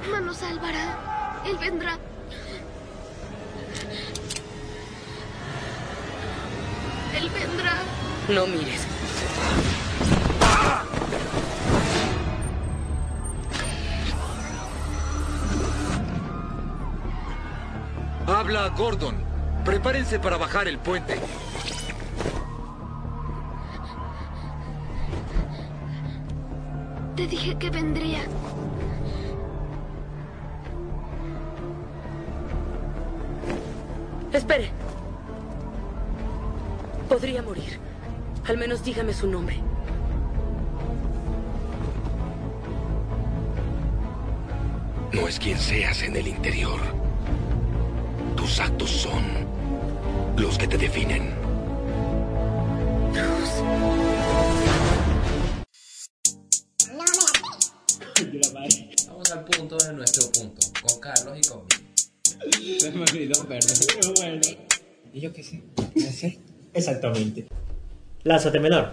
Batman nos salvará. Él vendrá. Él vendrá. No mires. Habla Gordon. Prepárense para bajar el puente. Te dije que vendría. Espere. Podría morir. Al menos dígame su nombre. No es quien seas en el interior. Tus actos son los que te definen. Y yo qué sé. Exactamente. Lánzate menor.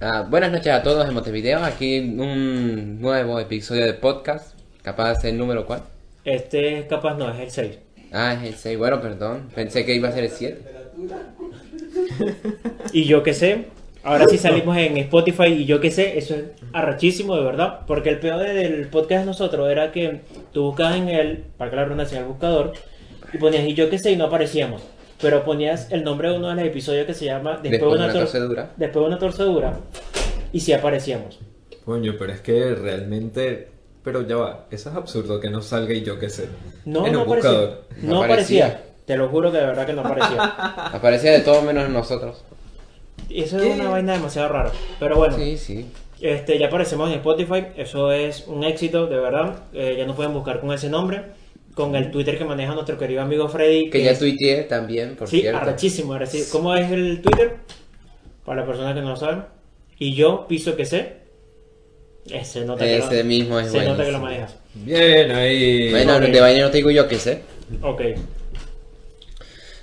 Ah, buenas noches a todos en Montevideo. Aquí un nuevo episodio de podcast. Capaz el número cuál? Este capaz no, es el 6. Ah, es el 6. Bueno, perdón. Pensé que iba a ser el 7. Y yo qué sé. Ahora sí salimos en Spotify y yo qué sé, eso es arrachísimo de verdad. Porque el peor del podcast de nosotros era que tú buscabas en el, para que la redundancia en el buscador, y ponías y yo qué sé y no aparecíamos. Pero ponías el nombre de uno de los episodios que se llama Después de una tor- torcedura. Después de una torcedura. Y sí aparecíamos. Coño, pero es que realmente. Pero ya va, eso es absurdo que no salga y yo qué sé. No, en no un aparecía. buscador. No, No aparecía. aparecía. Te lo juro que de verdad que no aparecía. Aparecía de todo menos nosotros. Y eso es una vaina demasiado rara. Pero bueno, Sí, sí. este, ya aparecemos en Spotify. Eso es un éxito, de verdad. Eh, ya nos pueden buscar con ese nombre. Con el Twitter que maneja nuestro querido amigo Freddy. Que ya es- tuiteé también, por Sí, cierto. arrechísimo, arrechísimo. ¿Cómo es el Twitter? Para las personas que no lo saben. Y yo, piso que sé. Ese nota que Ese lo, mismo es se nota que lo manejas. Bien ahí. Bueno, Ok. de vaina no te digo yo qué sé. Ok.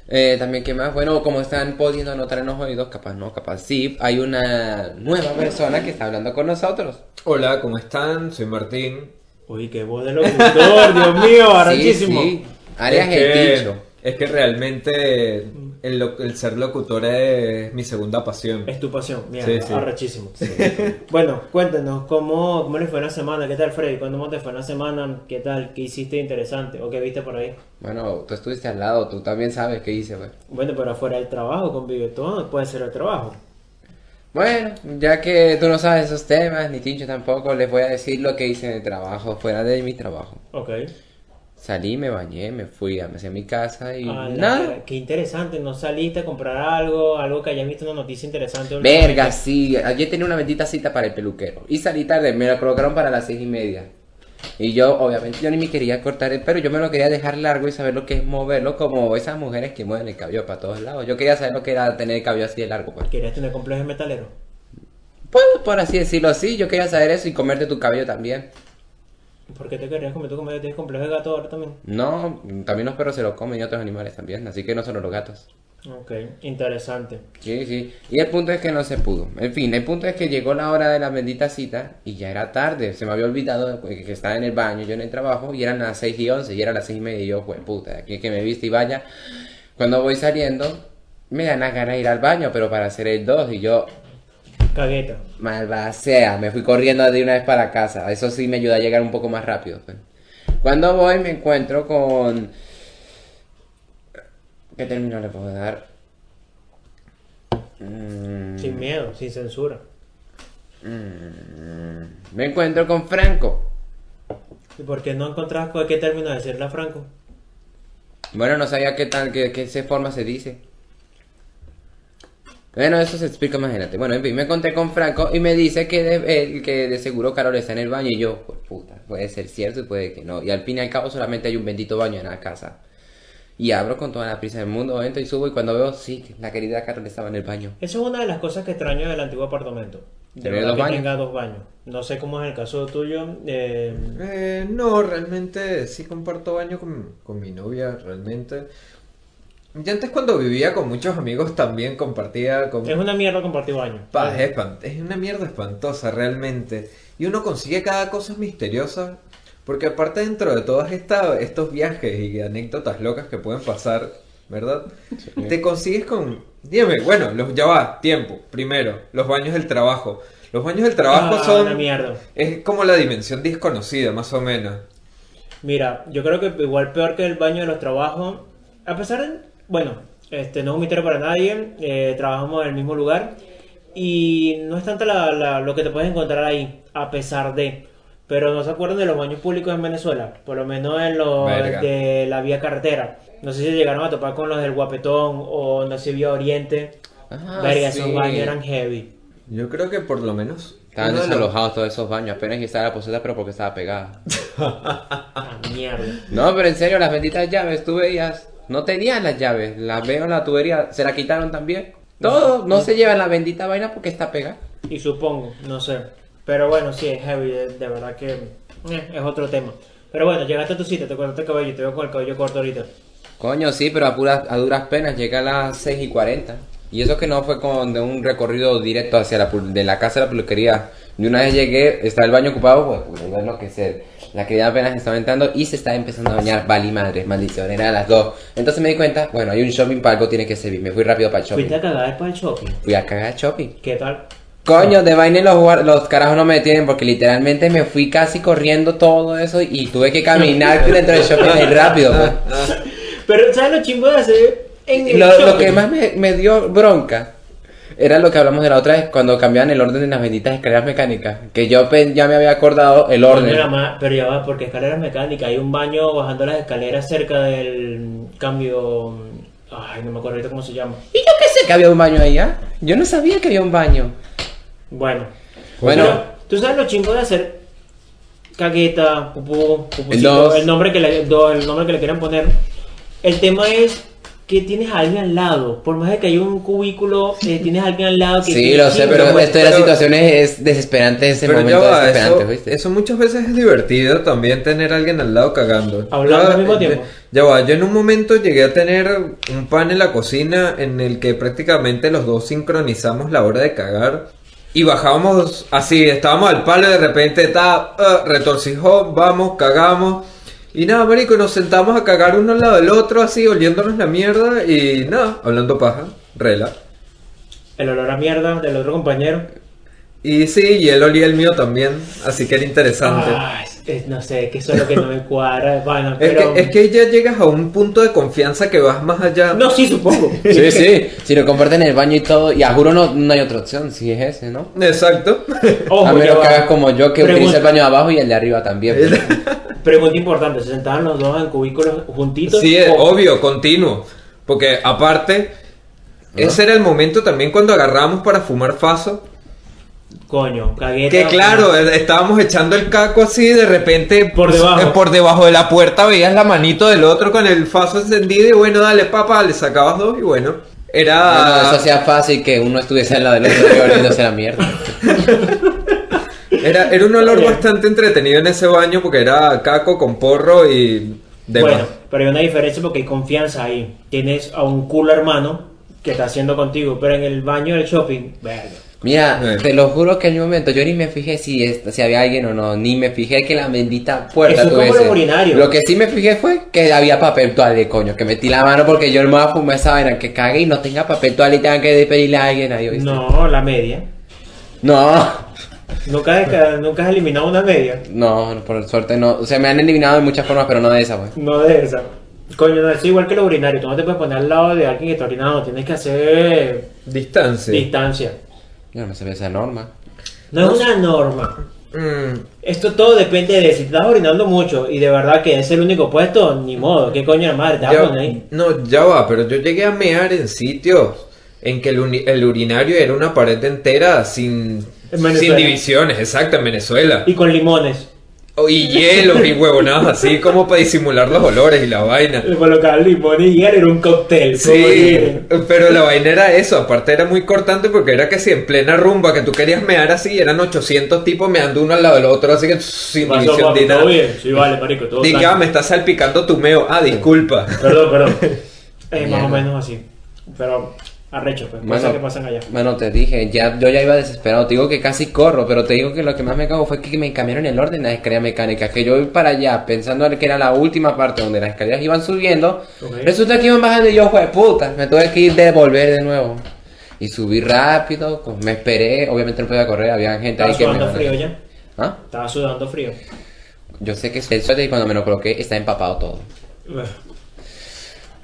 Eh, también, ¿qué más? Bueno, como están pudiendo notar en los oídos, capaz no, capaz sí, hay una nueva persona que está hablando con nosotros. Hola, ¿cómo están? Soy Martín. Uy, qué voz de locutor, Dios mío, arrechísimo. Sí, sí. Arias es, el que, dicho. es que realmente el, ser locutor es mi segunda pasión. Es tu pasión, mira, Sí, sí. arrechísimo. Bueno, cuéntanos, ¿cómo, ¿cómo les fue la semana? ¿Qué tal, Freddy? ¿Cómo te fue la semana? ¿Qué tal? ¿Qué hiciste interesante? ¿O qué viste por ahí? Bueno, tú estuviste al lado, tú también sabes qué hice, güey. Bueno, pero afuera del trabajo, convive todo, puede ser el trabajo. Bueno, ya que tú no sabes esos temas, ni Tincho tampoco, les voy a decir lo que hice en el trabajo, fuera de mi trabajo. Ok. Salí, me bañé, me fui a mi casa y Ah, nada. Qué interesante, ¿no saliste a comprar algo? Algo que hayas visto una noticia interesante. Verga, sí, ayer tenía una bendita cita para el peluquero y salí tarde, me la colocaron para las seis y media. Y yo, obviamente, yo ni me quería cortar el pelo, yo me lo quería dejar largo y saber lo que es moverlo, como esas mujeres que mueven el cabello para todos lados. Yo quería saber lo que era tener el cabello así de largo, pues. ¿Querías tener complejo de metalero? Pues, por así decirlo así, yo quería saber eso y comerte tu cabello también. ¿Por qué te querías comer tú como tienes complejo de gato ahora también? No, también los perros se lo comen y otros animales también, así que no solo los gatos. Ok, interesante. Sí, sí. Y el punto es que no se pudo. En fin, el punto es que llegó la hora de la bendita cita y ya era tarde. Se me había olvidado que estaba en el baño, yo en el trabajo, y eran las 6 y 11, y era las 6 y media, y yo, pues puta, aquí que me viste y vaya. Cuando voy saliendo, me dan las ganas de ir al baño, pero para hacer el 2, y yo, Cagueta. malvada sea, me fui corriendo de una vez para casa. Eso sí me ayuda a llegar un poco más rápido. pues. Cuando voy me encuentro con... ¿Qué término le puedo dar? Mm, Sin miedo, sin censura. mm, me encuentro con Franco. ¿Y por qué no encontrabas con qué término decirle a Franco? Bueno, no sabía qué tal, qué, qué se forma se dice. Bueno, eso se explica más adelante. Bueno, en fin, me encontré con Franco y me dice que de, él- que de seguro Carol está en el baño y yo, pues puta, puede ser cierto y puede que no. Y al fin y al cabo solamente hay un bendito baño en la casa. Y abro con toda la prisa del mundo, entro y subo y cuando veo, sí, que la querida Carol estaba en el baño. Eso es una de las cosas que extraño del antiguo apartamento. De ¿Tiene verdad dos que baños? tenga dos baños. No sé cómo es el caso tuyo. eh, Eh, no, realmente sí comparto baño con, con mi novia, realmente. Y antes cuando vivía con muchos amigos también compartía con... es una mierda compartir baño. Pa, es, es una mierda espantosa realmente. Y uno consigue cada cosa misteriosa. Porque aparte dentro de todos esta- estos viajes y anécdotas locas que pueden pasar, ¿verdad? Te consigues con... Dime, bueno, los, ya va, tiempo. Primero, los baños del trabajo. Los baños del trabajo Ah, son... una mierda. Es como la dimensión desconocida, más o menos. Mira, yo creo que igual peor que el baño de los trabajos, a pesar de, bueno, este no es un misterio para nadie, eh, trabajamos en el mismo lugar y no es tanto la- la- lo que te puedes encontrar ahí, a pesar de, pero no se acuerdan de los baños públicos en Venezuela, por lo menos en los Verga. de la vía carretera. No sé si llegaron a topar con los del Guapetón o no sé, vía Oriente. Ah, Verga, sí. esos baños eran heavy. Yo creo que por lo menos... Estaban desalojados todos esos baños. Apenas que estaba la poseta, pero porque estaba pegada. Ah, mierda. No, pero en serio, las benditas llaves, tú veías. No tenían las llaves. Las veo en la tubería. Se la quitaron también. Todo. No se llevan la bendita vaina porque está pegada. Y supongo, no sé. Pero bueno, sí, es heavy, de, de verdad que eh, es otro tema. Pero bueno, llegaste a tu sitio, te cortaste el cabello, te veo con el cabello corto ahorita. Coño, sí, pero a, puras, a duras penas llega a las 6 y 40. Y eso que no fue con de un recorrido directo hacia la de la casa de la peluquería. De una vez llegué, estaba el baño ocupado, pues, pues iba a enloquecer. La querida apenas estaba entrando y se estaba empezando a bañar. Vali madre, maldición, era a las 2. Entonces me di cuenta, bueno, hay un shopping para algo, tiene que servir. Me fui rápido para el shopping. Fuiste a cagar para el shopping. Fui a cagar shopping. ¿Qué tal? Coño, de vaina los, los carajos no me detienen porque literalmente me fui casi corriendo todo eso y tuve que caminar dentro del shopping rápido. pues. Pero ¿sabes lo chimbo de hacer en el Lo, que más me, me dio bronca era lo que hablamos de la otra vez cuando cambiaban el orden de las benditas escaleras mecánicas. Que yo ya me había acordado el orden. pero ya va, porque escaleras mecánicas, hay un baño bajando las escaleras cerca del cambio... Ay, no me acuerdo ahorita cómo se llama. Y yo qué sé que había un baño ahí, ¿ah? Yo no sabía que había un baño. Bueno. Bueno. Pero, ¿tú sabes lo chimbo de hacer cagueta, pupú, pupusito, El nombre que le, el nombre que le quieran poner? El tema es que tienes a alguien al lado. Por más de que haya un cubículo, eh, tienes a alguien al lado que... Sí, lo sé, pero esto de las situaciones es desesperante ese Pero momento va, desesperante, eso, ¿viste? eso muchas veces es divertido también tener a alguien al lado cagando. Hablando al mismo tiempo. Ya va, yo en un momento llegué a tener un pan en la cocina en el que prácticamente los dos sincronizamos la hora de cagar. Y bajábamos así, estábamos al palo y de repente ta, ah, retorcijó, vamos, cagamos. Y nada, marico, nos sentamos a cagar uno al lado del otro, así, oliéndonos la mierda y nada, hablando paja, rela. El olor a mierda del otro compañero. Y sí, y él olía el mío también, así que era interesante. Es- es- no sé, que eso es lo que no me cuadra. Bueno, Es, pero... que, es que ya llegas a un punto de confianza que vas más allá. No, sí, supongo. Sí, sí, si lo comparten en el baño y todo, y a juro no, no hay otra opción, si es ese, ¿no? Exacto. Ojo, a menos que hagas como yo, que Pregunta- utilice el baño de abajo y el de arriba también. pues. Pregunta importante, ¿se sentaban los dos en cubículos juntitos? sí, es obvio, continuo. Porque aparte, ese era el momento también cuando agarramos para fumar faso. Coño, cagueta. Que claro, eh, estábamos echando el caco así, de repente Por debajo. eh, por debajo de la puerta veías la manito del otro con el faso encendido y bueno, dale papá, le sacabas dos y bueno, era... Bueno, eso hacía fácil que uno estuviese al lado del otro y oliéndose la mierda. Era, era un olor Oye. bastante entretenido en ese baño porque era caco con porro y demás. Bueno, pero hay una diferencia porque hay confianza ahí. Tienes a un culo hermano que está haciendo contigo, pero en el baño del shopping, verga. Mira, te lo juro que en un momento yo ni me fijé si, si había alguien o no, ni me fijé que la bendita puerta Eso es como tuviese. Lo que sí me fijé fue que había papel toalé, coño, que metí la mano porque yo no me voy a fumar esa vaina, que cague y no tenga papel toalé y tenga que despedirle a alguien ahí, ¿oíste? No, la media. No, ¿Nunca has, nunca has eliminado una media? no, por suerte no. O sea, me han eliminado de muchas formas, pero no de esa, pues. No de esa. Coño, no, es igual que los urinarios. Tú no te puedes poner al lado de alguien que está orinando. Tienes que hacer Distancia. distancia. Yo no sabía esa norma. No es una norma. Mm, Esto todo depende de si estás orinando mucho y de verdad que es el único puesto, ni modo. ¿Qué coño de madre te vas a ya- poner ahí? no, ya va, pero yo llegué a mear en sitios en que el, el urinario era una pared entera sin, sin divisiones, exacto, en Venezuela. Y con limones. Oh, Y hielos y huevonadas así como para disimular los olores y la vaina. Le colocaban limones y era un cóctel. Sí, pero la vaina era eso, aparte era muy cortante porque era que si en plena rumba que tú querías mear así, eran 800 tipos meando uno al lado del otro, así que sin papi, de ¿todo nada. bien? Sí, vale, marico, todo Diga, me está salpicando tu meo. Ah, disculpa. Perdón, perdón. Eh, más o menos así. Pero arrecho, pues. Mano, Cosas que pasan allá. mano, te dije, ya, yo ya iba desesperado. Te digo que casi corro, pero te digo que lo que más me cago fue que me cambiaron el orden de las escaleras mecánicas. Que yo iba para allá pensando que era la última parte donde las escaleras iban subiendo. Resulta que iban bajando y yo, fue puta, me tuve que ir de volver de nuevo. Y subí rápido, pues, me esperé. Obviamente no podía correr, había gente Estaba ahí que me. sudando frío ya. ¿Ah? Estaba sudando frío. Yo sé que es el suéter y cuando me lo coloqué está empapado todo.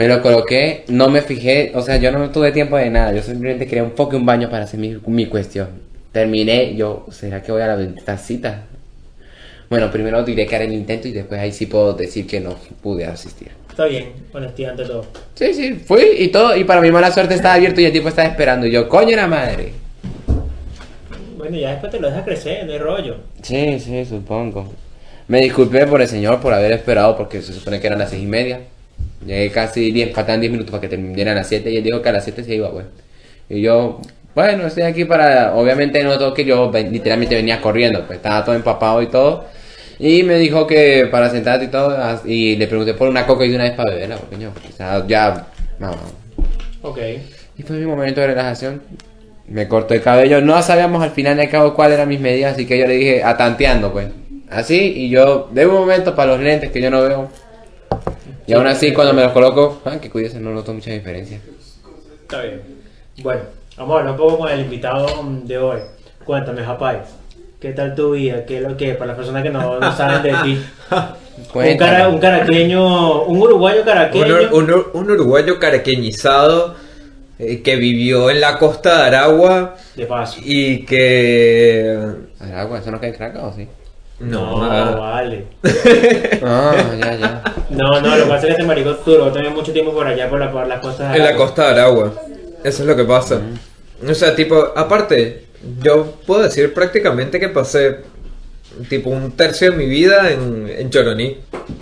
Me lo coloqué, no me fijé, o sea, yo no tuve tiempo de nada, yo simplemente quería un poco un baño para hacer mi, mi cuestión. Terminé, yo, ¿será que voy a la bendita cita? Bueno, primero diré que haré el intento y después ahí sí puedo decir que no pude asistir. Está bien, honestidad ante todo. Sí, sí, fui y todo, y para mi mala suerte estaba abierto y el tipo estaba esperando. Y yo, coño la madre. Bueno, ya después te lo dejas crecer, no hay rollo. Sí, sí, supongo. Me disculpé por el señor por haber esperado porque se supone que eran las seis y media. Llegué casi 10, faltan 10 minutos para que terminaran las 7 y él dijo que a las 7 se iba, pues. Y yo, bueno, estoy aquí para... Obviamente notó que yo literalmente venía corriendo, pues estaba todo empapado y todo. Y me dijo que para sentarte y todo, y le pregunté por una coca y una vez para beberla, porque yo, o sea, ya... Vamos. Ok. Y fue mi momento de relajación. Me cortó el cabello. No sabíamos al final de cabo cuáles eran mis medidas, así que yo le dije, atanteando, pues. Así, y yo, de un momento para los lentes que yo no veo. Y aún así, cuando me los coloco, ah, que cuídese, no noto mucha diferencia. Está bien. Bueno, vamos a hablar un poco con el invitado de hoy. Cuéntame, Japay. ¿Qué tal tu vida? ¿Qué es lo que, para las personas que no, no saben de ti? Un, cara- un caraqueño, un uruguayo caraqueño. Un, ur- un ur- un uruguayo caraqueñizado eh, que vivió en la costa de Aragua De paso. y que... ¿Aragua? ¿Eso no cae en Caracas o sí? No, ah, vale. Ah, ya, ya. No, no, lo que pasa es que este marico duró también mucho tiempo por allá, por, la, por las costas de en la costa de Aragua. Eso es lo que pasa. O sea, tipo, aparte, yo puedo decir prácticamente que pasé tipo un tercio de mi vida en, en Choroní.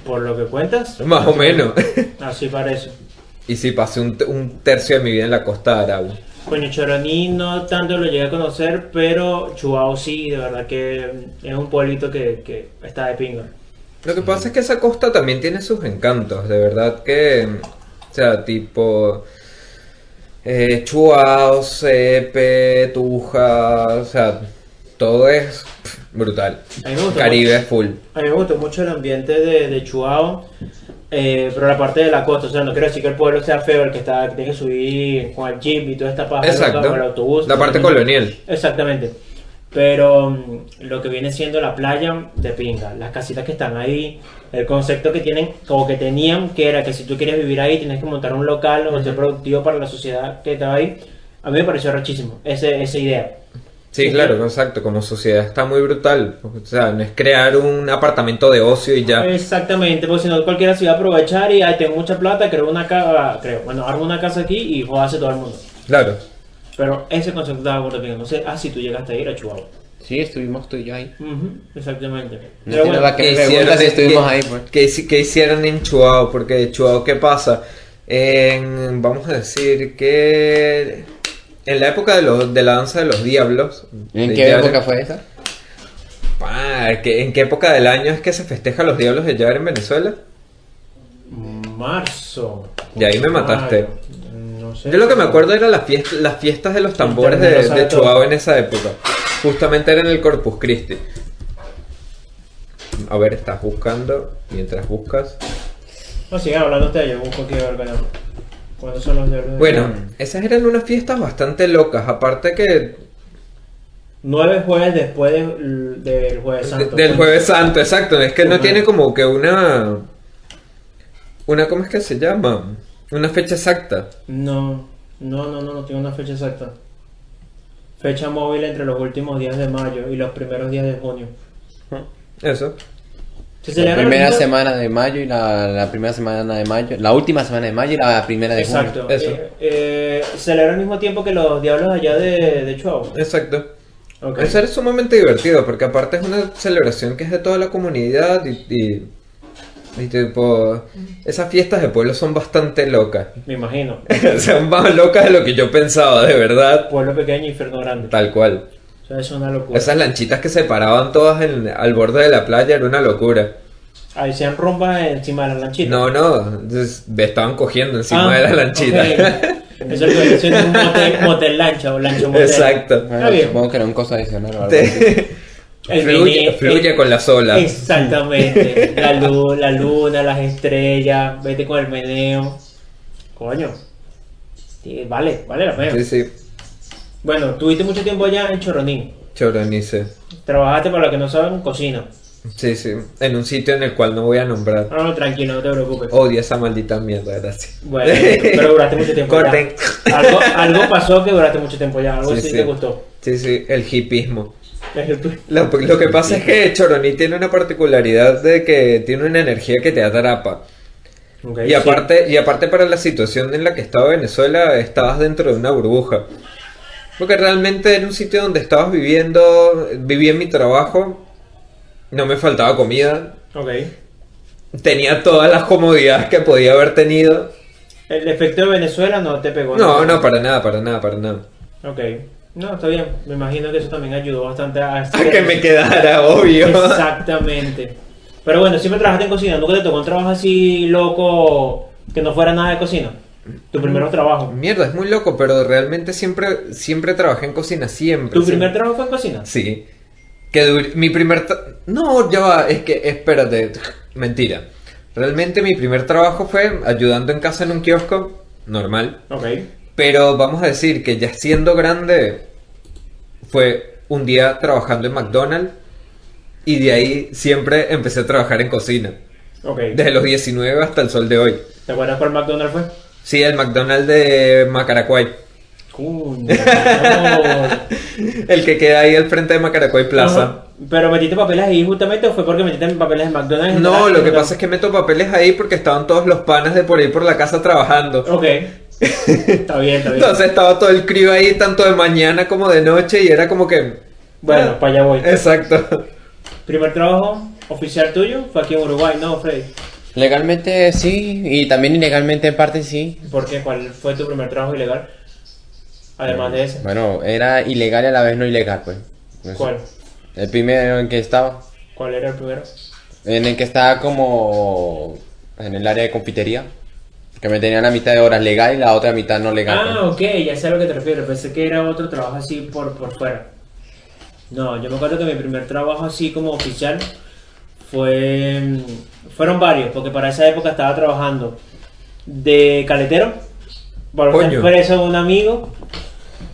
Por lo que cuentas, Más o menos. así parece. y sí, pasé un, un tercio de mi vida en la costa de Aragua. Coño, Choroní no tanto lo llegué a conocer, pero Chuao sí, de verdad que es un pueblito que, que está de pinga. Lo que pasa es que esa costa también tiene sus encantos, de verdad que, o sea, tipo eh, Chuao, Sepe, Tuja, o sea, todo es pff, brutal. A mí me gustó Caribe es full. A mí me gustó mucho el ambiente de, de Chuao, eh, pero la parte de la costa, o sea, no quiero decir que el pueblo sea feo, el que está que tiene que subir con el jeep y toda esta paja, Exacto. con el autobús. La parte colonial. Exactamente. Pero mm, lo que viene siendo la playa de pinga, las casitas que están ahí, el concepto que tienen, como que tenían, que era que si tú querías vivir ahí, tienes que montar un local o ser productivo para la sociedad que estaba ahí. A mí me pareció rachísimo ese, esa idea. Sí, Sí. claro, exacto, como sociedad está muy brutal. O sea, no es crear un apartamento de ocio y ya. Exactamente, porque si no cualquiera se iba a aprovechar y ay, tengo mucha plata, creo una casa, creo, bueno, armo una casa aquí y jodase todo el mundo. Claro. Pero ese concepto estaba gordo, no sé, ah, si tú llegaste a ir a Chihuahua. Sí, estuvimos tú y yo ahí. Exactamente. No Pero bueno, la que me hicieron si en- estuvimos qué- ahí, pues. qué hici- qué hicieron en Chuao? Porque Chuao, ¿qué pasa? En, vamos a decir que en la época de, los, de la danza de los diablos. ¿En qué Yare- época fue esa? Ah, ¿que- ¿En qué época del año es que se festeja los diablos de Yare en Venezuela? marzo. Y ahí me mataste. Mayo, No sé. Yo lo que me acuerdo era las fiestas, las fiestas de los tambores de. Chuao en esa época. Justamente era en el Corpus Christi. A ver, estás buscando. Mientras buscas. No, sigan hablando ustedes, yo busco aquí a ver bueno, cuándo son los diablos de- Bueno, esas eran unas fiestas bastante locas. Aparte que Nueve jueves después de- del Jueves Santo. del Jueves Santo, exacto. Es que no tiene como que una. Una, ¿cómo es que se llama? Una fecha exacta. No, no, no, no, no tengo una fecha exacta. Fecha móvil entre los últimos días de mayo y los primeros días de junio. Eso. Se La primera semana de mayo y la, la primera semana de mayo, la última semana de mayo y la primera de junio. Exacto. Eh, eh, celebra al mismo tiempo que los diablos allá de, de Chihuahua. Exacto. Eso es sumamente divertido porque aparte es una celebración que es de toda la comunidad y, y, y tipo, esas fiestas de pueblo son bastante locas. Me imagino. son más locas de lo que yo pensaba, de verdad. Pueblo pequeño, infierno grande. Tal cual. Sea, es una locura. Esas lanchitas que se paraban todas en- al borde de la playa era una locura. Ahí se han rumbas encima de la lanchita. No, no, entonces, me estaban cogiendo encima Ah, de la lanchita. Eso es lo que un motel, motel lancha o lancha motel. Exacto. Bueno, bien. supongo que era un cosa adicional o algo fluye, mini- fluye el- con las olas. Exactamente. La, luz, la luna, las estrellas, vete con el meneo. Coño. Sí, vale, vale la pena. Sí, sí. Bueno, tuviste mucho tiempo allá en Choronín. Choronice. Trabajaste, para los que no saben, cocina. Sí, sí. En un sitio en el cual no voy a nombrar. No, no, tranquilo, no te preocupes. Odio esa maldita mierda, gracias. Bueno, pero duraste mucho tiempo Corten. Algo, algo pasó que duraste mucho tiempo allá. Algo Sí, sí, sí. te gustó. Sí, sí, el hipismo. Lo, lo que pasa es que Choroní tiene una particularidad de que tiene una energía que te atrapa. Ok, Y sí. aparte, y aparte para la situación en la que estaba Venezuela, estabas dentro de una burbuja. Porque realmente era un sitio donde estabas viviendo, vivía en mi trabajo, no me faltaba comida, Ok. tenía todas las comodidades que podía haber tenido. El efecto de Venezuela no te pegó. No, no, para nada, para nada, para nada. Ok. No, está bien. Me imagino que eso también ayudó bastante a... A que me quedara, obvio. Exactamente. Pero bueno, siempre trabajaste en cocina. ¿Nunca te tocó un trabajo así loco que no fuera nada de cocina? Tu primer trabajo. Mierda, es muy loco, pero realmente siempre, siempre trabajé en cocina, siempre. ¿Tu siempre. primer trabajo fue en cocina? Sí. Que mi primer... No, ya va, es que, espérate, mentira. Realmente mi primer trabajo fue ayudando en casa en un kiosco, normal. Ok. Pero vamos a decir que ya siendo grande, fue un día trabajando en McDonald's y de ahí siempre empecé a trabajar en cocina. Ok. Desde los 19 hasta el sol de hoy. ¿Te acuerdas cuál McDonald's fue? Sí, el McDonald's de Macaracuay. Coño. El que queda ahí al frente de Macaracuay Plaza. Ajá. ¿Pero metiste papeles ahí justamente o fue porque metiste papeles en McDonald's? No, general? lo que pasa es que meto papeles ahí porque estaban todos los panas de por ahí por la casa trabajando. Ok. está bien, está bien. Entonces estaba todo el crío ahí, tanto de mañana como de noche, y era como que. Bueno, para allá voy. Exacto. ¿Primer trabajo oficial tuyo? Fue aquí en Uruguay, ¿no, Freddy? Legalmente sí, y también ilegalmente en parte sí. ¿Por qué? ¿Cuál fue tu primer trabajo ilegal? Además de ese. Bueno, era ilegal y a la vez no ilegal, pues. No sé. ¿Cuál? El primero en que estaba. ¿Cuál era el primero? En el que estaba como en el área de confitería. Que me tenían la mitad de horas legal y la otra mitad no legal. Ah, pues. ok, ya sé a lo que te refieres. Pensé que era otro trabajo así por, por fuera. No, yo me acuerdo que mi primer trabajo así como oficial fue... Fueron varios, porque para esa época estaba trabajando de caletero por una empresa de un amigo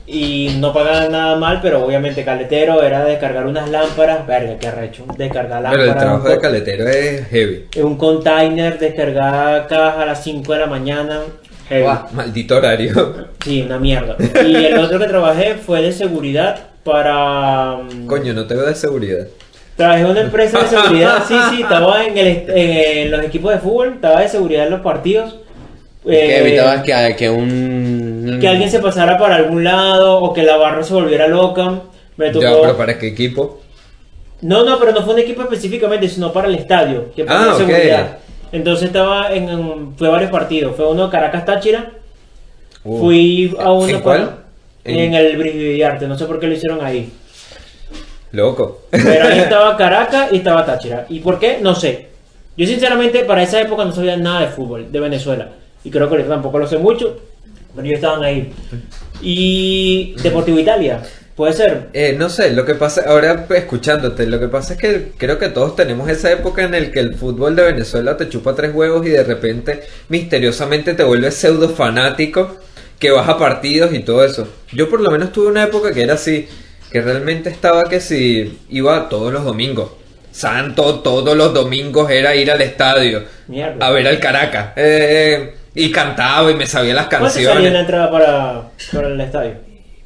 y no pagaban nada mal, pero obviamente caletero era descargar unas lámparas, verga, qué arrecho, descargar lámparas. Pero el trabajo de caletero es heavy. en un container, descargar cajas a las 5 de la mañana. heavy. Maldito horario. Sí, una mierda. Y el otro que trabajé fue de seguridad para... mm, Coño, no te veo de seguridad. Trabajé en una empresa de seguridad, sí, sí, estaba en, el, est- en los equipos de fútbol, estaba de seguridad en los partidos. Que Eh, evitabas que, que un. que alguien se pasara para algún lado o que la barra se volviera loca. Me tocó... Ya, pero ¿para qué equipo? No, no, pero no fue un equipo específicamente, sino para el estadio, que para Ah, la ok. seguridad. Entonces estaba en, en- fue varios partidos, fue uno Caracas Táchira, Uh, fui a uno ¿En cuál? para- en el Brigadiarte, no sé por qué lo hicieron ahí. Loco. Pero ahí estaba Caracas y estaba Táchira. ¿Y por qué? No sé. Yo sinceramente para esa época no sabía nada de fútbol, de Venezuela. Y creo que tampoco lo sé mucho, pero ellos estaban ahí. Y Deportivo Italia, puede ser. Eh, no sé, lo que pasa, ahora escuchándote, lo que pasa es que creo que todos tenemos esa época en el que el fútbol de Venezuela te chupa tres huevos y de repente misteriosamente te vuelves pseudo fanático, que vas a partidos y todo eso. Yo por lo menos tuve una época que era así, que realmente estaba que si iba todos los domingos. Santo, todos los domingos era ir al estadio Mierda. a ver al Caracas. Eh, y cantaba y me sabía las ¿Cuánto salía la canciones. entrada para, para el estadio?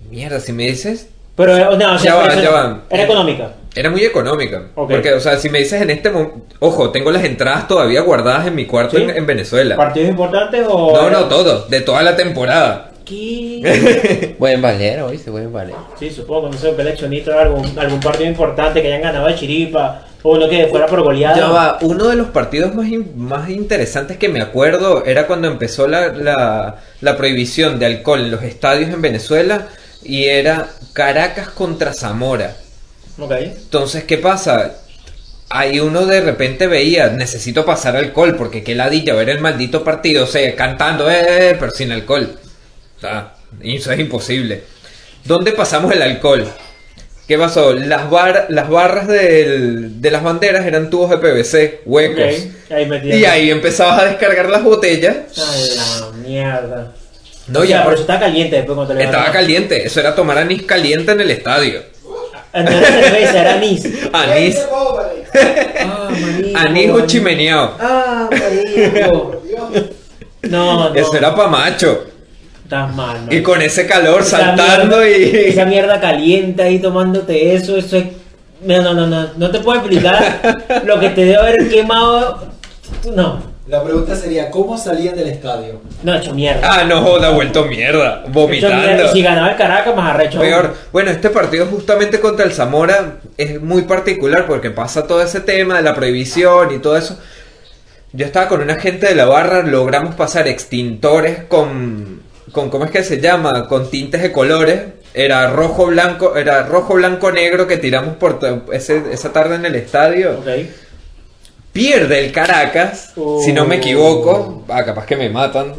Mierda, si me dices Pero eh, no, o sea, Ya va, pero ya eso- va. era económica. Era muy económica. Porque, o sea, si me dices en este momento. Ojo, tengo las entradas todavía guardadas en mi cuarto ¿Sí? en, en Venezuela. ¿Partidos importantes o.? No, no, todo. De toda la temporada. ¿Qué? Buen valero, ¿viste? Buen valero. Sí, supongo, no sé, o algún, algún partido importante que hayan ganado de chiripa o uno que fuera por goleada. Ya va, uno de los partidos más, in- más interesantes que me acuerdo era cuando empezó la, la, la prohibición de alcohol en los estadios en Venezuela y era Caracas contra Zamora. Ok. Entonces, ¿qué pasa? Ahí uno de repente veía, necesito pasar alcohol, porque qué ladilla ver el maldito partido, o sea, cantando, eh, eh, pero sin alcohol. Está, eso es imposible. ¿Dónde pasamos el alcohol? ¿Qué pasó? Las, bar- las barras del- de las banderas eran tubos de PVC, huecos. Ahí Y ahí empezabas a descargar las botellas. Ay, la mierda. No, O sea, ya, pero eso está caliente después cuando te Estaba caliente. Eso era tomar anís caliente en el estadio. No era anís. Anís, Ah, anís o chimeneado. Ah, marico. No, no. Eso era pa' macho. Estás mal, ¿no? Y con ese calor Esa saltando mierda- y... Esa mierda caliente ahí tomándote eso, eso es... No, no, no, no, no te puedo explicar lo que te debe haber quemado. No, La pregunta sería, ¿cómo salían del estadio? no, hecho mierda. Ah, no joda, vuelto mierda. Hecho Vomitando. mierda. Si ganaba el Caracas, más arrecho. Peor. Bueno, este partido justamente contra el Zamora es muy particular porque pasa todo ese tema de la prohibición y todo eso. Yo estaba con una gente de la barra, logramos pasar extintores con, con ¿cómo es que se llama? Con tintes de colores. Era rojo, blanco, era rojo, blanco, negro que tiramos por ese- esa tarde en el estadio. Ok. Pierde el Caracas, si no me equivoco. Ah, capaz que me matan.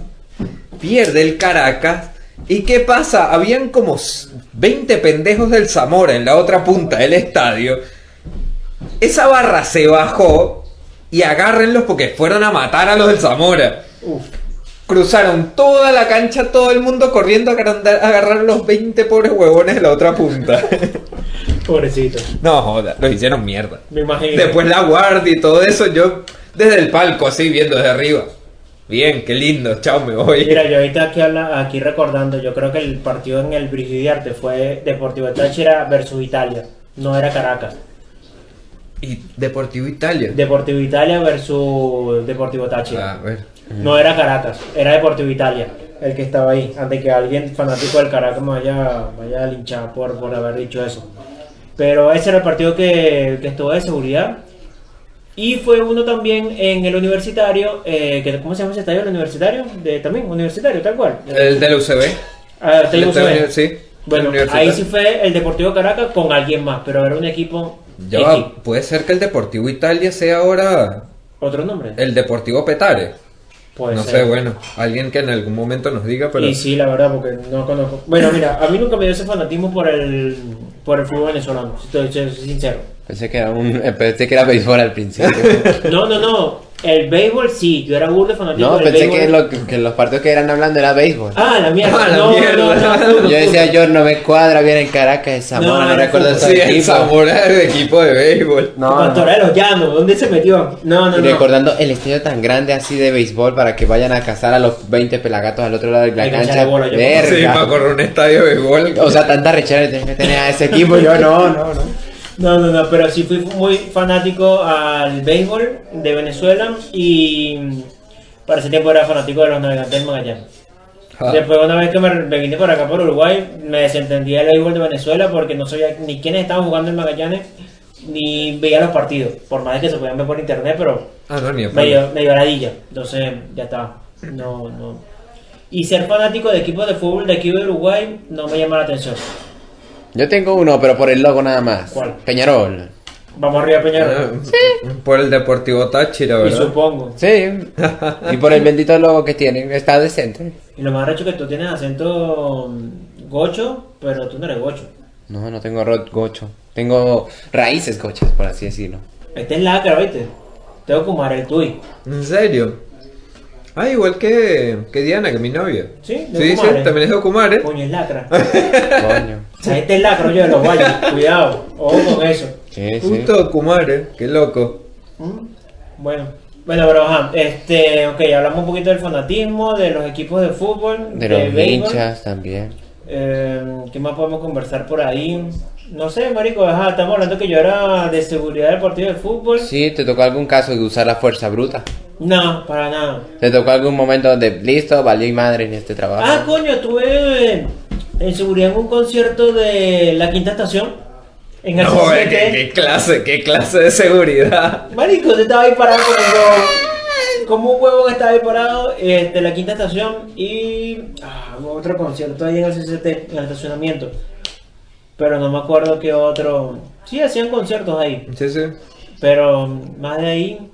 Pierde el Caracas. ¿Y qué pasa? Habían como s- 20 pendejos del Zamora en la otra punta del estadio. Esa barra se bajó y agárrenlos porque fueron a matar a los del Zamora. Uf. Cruzaron toda la cancha, todo el mundo corriendo a agarrar, a los 20 pobres huevones de la otra punta. Pobrecito. no joda, los hicieron mierda. Me imagino. Después la guardia y todo eso, yo desde el palco así viendo desde arriba. Bien, qué lindo, chao, me voy. Mira, yo ahorita aquí, habla, aquí recordando, yo creo que el partido en el Brigidiarte fue Deportivo Táchira versus Italia, no era Caracas. Y Deportivo Italia. Deportivo Italia versus Deportivo Táchira. Ah, a ver. No era Caracas, era Deportivo Italia el que estaba ahí, antes que alguien fanático del Caracas me vaya, vaya a linchar por, por haber dicho eso. Pero ese era el partido que, que estuvo de seguridad. Y fue uno también en el universitario, eh, que, ¿cómo se llama ese estadio? ¿El universitario? De, también, universitario, tal cual. El del UCB. Ah, El UCB. del- sí. Bueno, ahí sí fue el Deportivo Caracas con alguien más, pero era un equipo Ya X. va, puede ser que el Deportivo Italia sea ahora ¿Otro nombre? el Deportivo Petare. Puede no ser. sé, bueno, alguien que en algún momento nos diga, pero Y sí, la verdad, porque no conozco. Bueno, mira, a mí nunca me dio ese fanatismo por el, por el fútbol venezolano, si te soy sincero. Pensé que era un, eh, pensé que era béisbol al principio. No, no, no. El béisbol sí, yo era burdo fanático No, del pensé béisbol. que, lo, que- que los partidos que eran hablando era béisbol. Ah, la mierda. Ah, la no, mierda. no, no, Yo decía, yo no me cuadra bien en Caracas, en Zamora, No, recuerdo ese sí, el equipo. Zamora de equipo de béisbol. No, los Llanos, ¿dónde se metió? No, no, Y no. recordando el estadio tan grande así de béisbol para que vayan a cazar a los 20 pelagatos al otro lado de la cancha. bola, Verga. Sí, para correr un estadio de béisbol. O sea, tanta rechera que tener a ese equipo. Yo no, no, no. No, no, no, pero sí fui muy fanático al béisbol de Venezuela y para ese tiempo era fanático de los navegantes del Magallanes. Ah. Después, una vez que me, me vine por acá por Uruguay, me desentendí del béisbol de Venezuela porque no sabía ni quiénes estaban jugando en Magallanes ni veía los partidos, por más de que se podían ver por internet, pero Ah, no, ni a medio, medio ladilla. Entonces, ya está. No, no. Y ser fanático de equipos de fútbol de aquí de Uruguay no me llama la atención. Yo tengo uno, pero por el logo nada más. ¿Cuál? Peñarol. Vamos arriba, Peñarol. Ah, Por el Deportivo Táchira, Y ¿verdad? supongo. Sí. y por el bendito logo que tienen. Está decente. Y lo más recho que tú tienes acento mm, gocho, pero tú no eres gocho. No, no tengo ro- gocho. Tengo raíces gochas, por así decirlo. Este es lacra, ¿viste? Tengo el tuyo. ¿En serio? Ah, igual que, que Diana, que mi novia. Sí, de Sí, sí, Ocumare. también es de Ocumare. Coño, es lacra. Coño. O sea, este es lacra, yo de los valles. Cuidado. Ojo con eso. Sí, sí. Justo Ocumare, qué loco. Mm, Bueno. Bueno, pero ajá, este, ok, hablamos un poquito del fanatismo, de los equipos de fútbol, De los béisbol. hinchas también. Eh, ¿Qué más podemos conversar por ahí? No sé, marico, ajá, estamos hablando que yo era de seguridad del partido de fútbol. Sí, ¿te tocó algún caso de usar la fuerza bruta? No, para nada. ¿Te tocó algún momento donde, listo, valió y madre en este trabajo? Ah, coño, estuve en seguridad en un concierto de la quinta estación. En el No. ¿qué, qué clase, qué clase de seguridad. Marico, yo estaba ahí parado como, como un huevo que estaba ahí parado eh, de la quinta estación y ah, hubo otro concierto ahí en el CCT, en el estacionamiento. Pero no me acuerdo qué otro. Sí, hacían conciertos ahí, Sí, sí. pero más de ahí,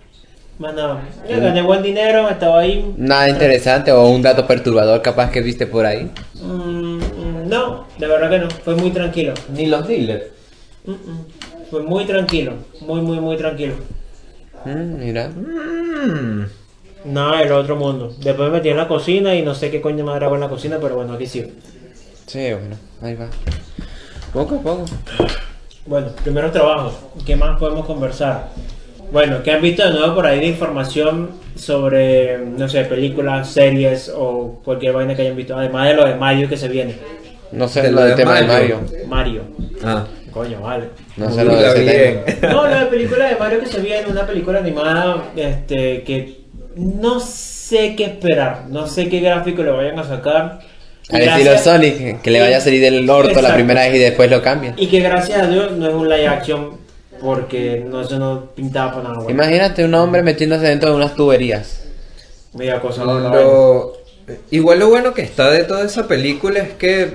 Más nada. Yo gané buen dinero, estaba ahí. Nada interesante o un dato perturbador capaz que viste por ahí. Mm, mm, no, de verdad que no. Fue muy tranquilo. Ni los dealers. Mm, mm. Fue muy tranquilo. Muy, muy, muy tranquilo. Mm, mira. Nada del otro mundo. Después me metí en la cocina y no sé qué coño madre hago en la cocina, pero bueno, aquí sí. Sí, bueno, ahí va. Poco a poco. Bueno, primeros trabajos. ¿Qué más podemos conversar? Bueno, ¿qué han visto de nuevo por ahí de información sobre, no sé, películas, series o cualquier vaina que hayan visto? Además de lo de Mario que se viene. No sé De lo del de tema de Mario. Mario. Ah. Coño, vale. No sé lo de bien. tema. No, la película de Mario que se viene, una película animada, este, que no sé qué esperar, no sé qué gráfico le vayan a sacar. Al estilo Sonic, que le vaya a salir del orto la primera vez y después lo cambia. Y que gracias a Dios no es un live action, porque no, eso no pintaba para nada bueno. Imagínate un hombre metiéndose dentro de unas tuberías. Media cosa. Lo- Igual lo bueno que está de toda esa película es que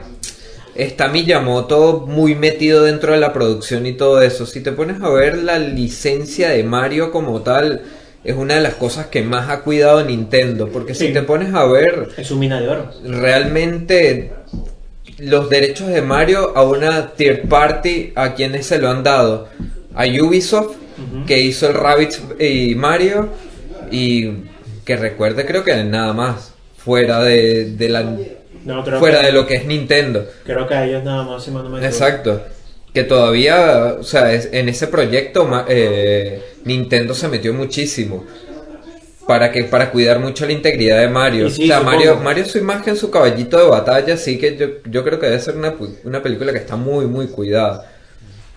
está Miyamoto muy metido dentro de la producción y todo eso. Si te pones a ver la licencia de Mario como tal, es una de las cosas que más ha cuidado Nintendo. Porque si te pones a ver, Es su mina de oro. realmente los derechos de Mario a una third party, ¿a quienes se lo han dado? A Ubisoft, que hizo el Rabbids y Mario, y que recuerde creo que nada más, fuera de, de la... No, fuera que- de lo que es Nintendo. Creo que a ellos nada más, si no me. Exacto. Que todavía, o sea, es- en ese proyecto ma- eh, Nintendo se metió muchísimo para que para cuidar mucho la integridad de Mario. Sí, o sea, supongo. Mario, Mario su imagen, su caballito de batalla, sí que yo, yo creo que debe ser una, pu- una película que está muy, muy cuidada.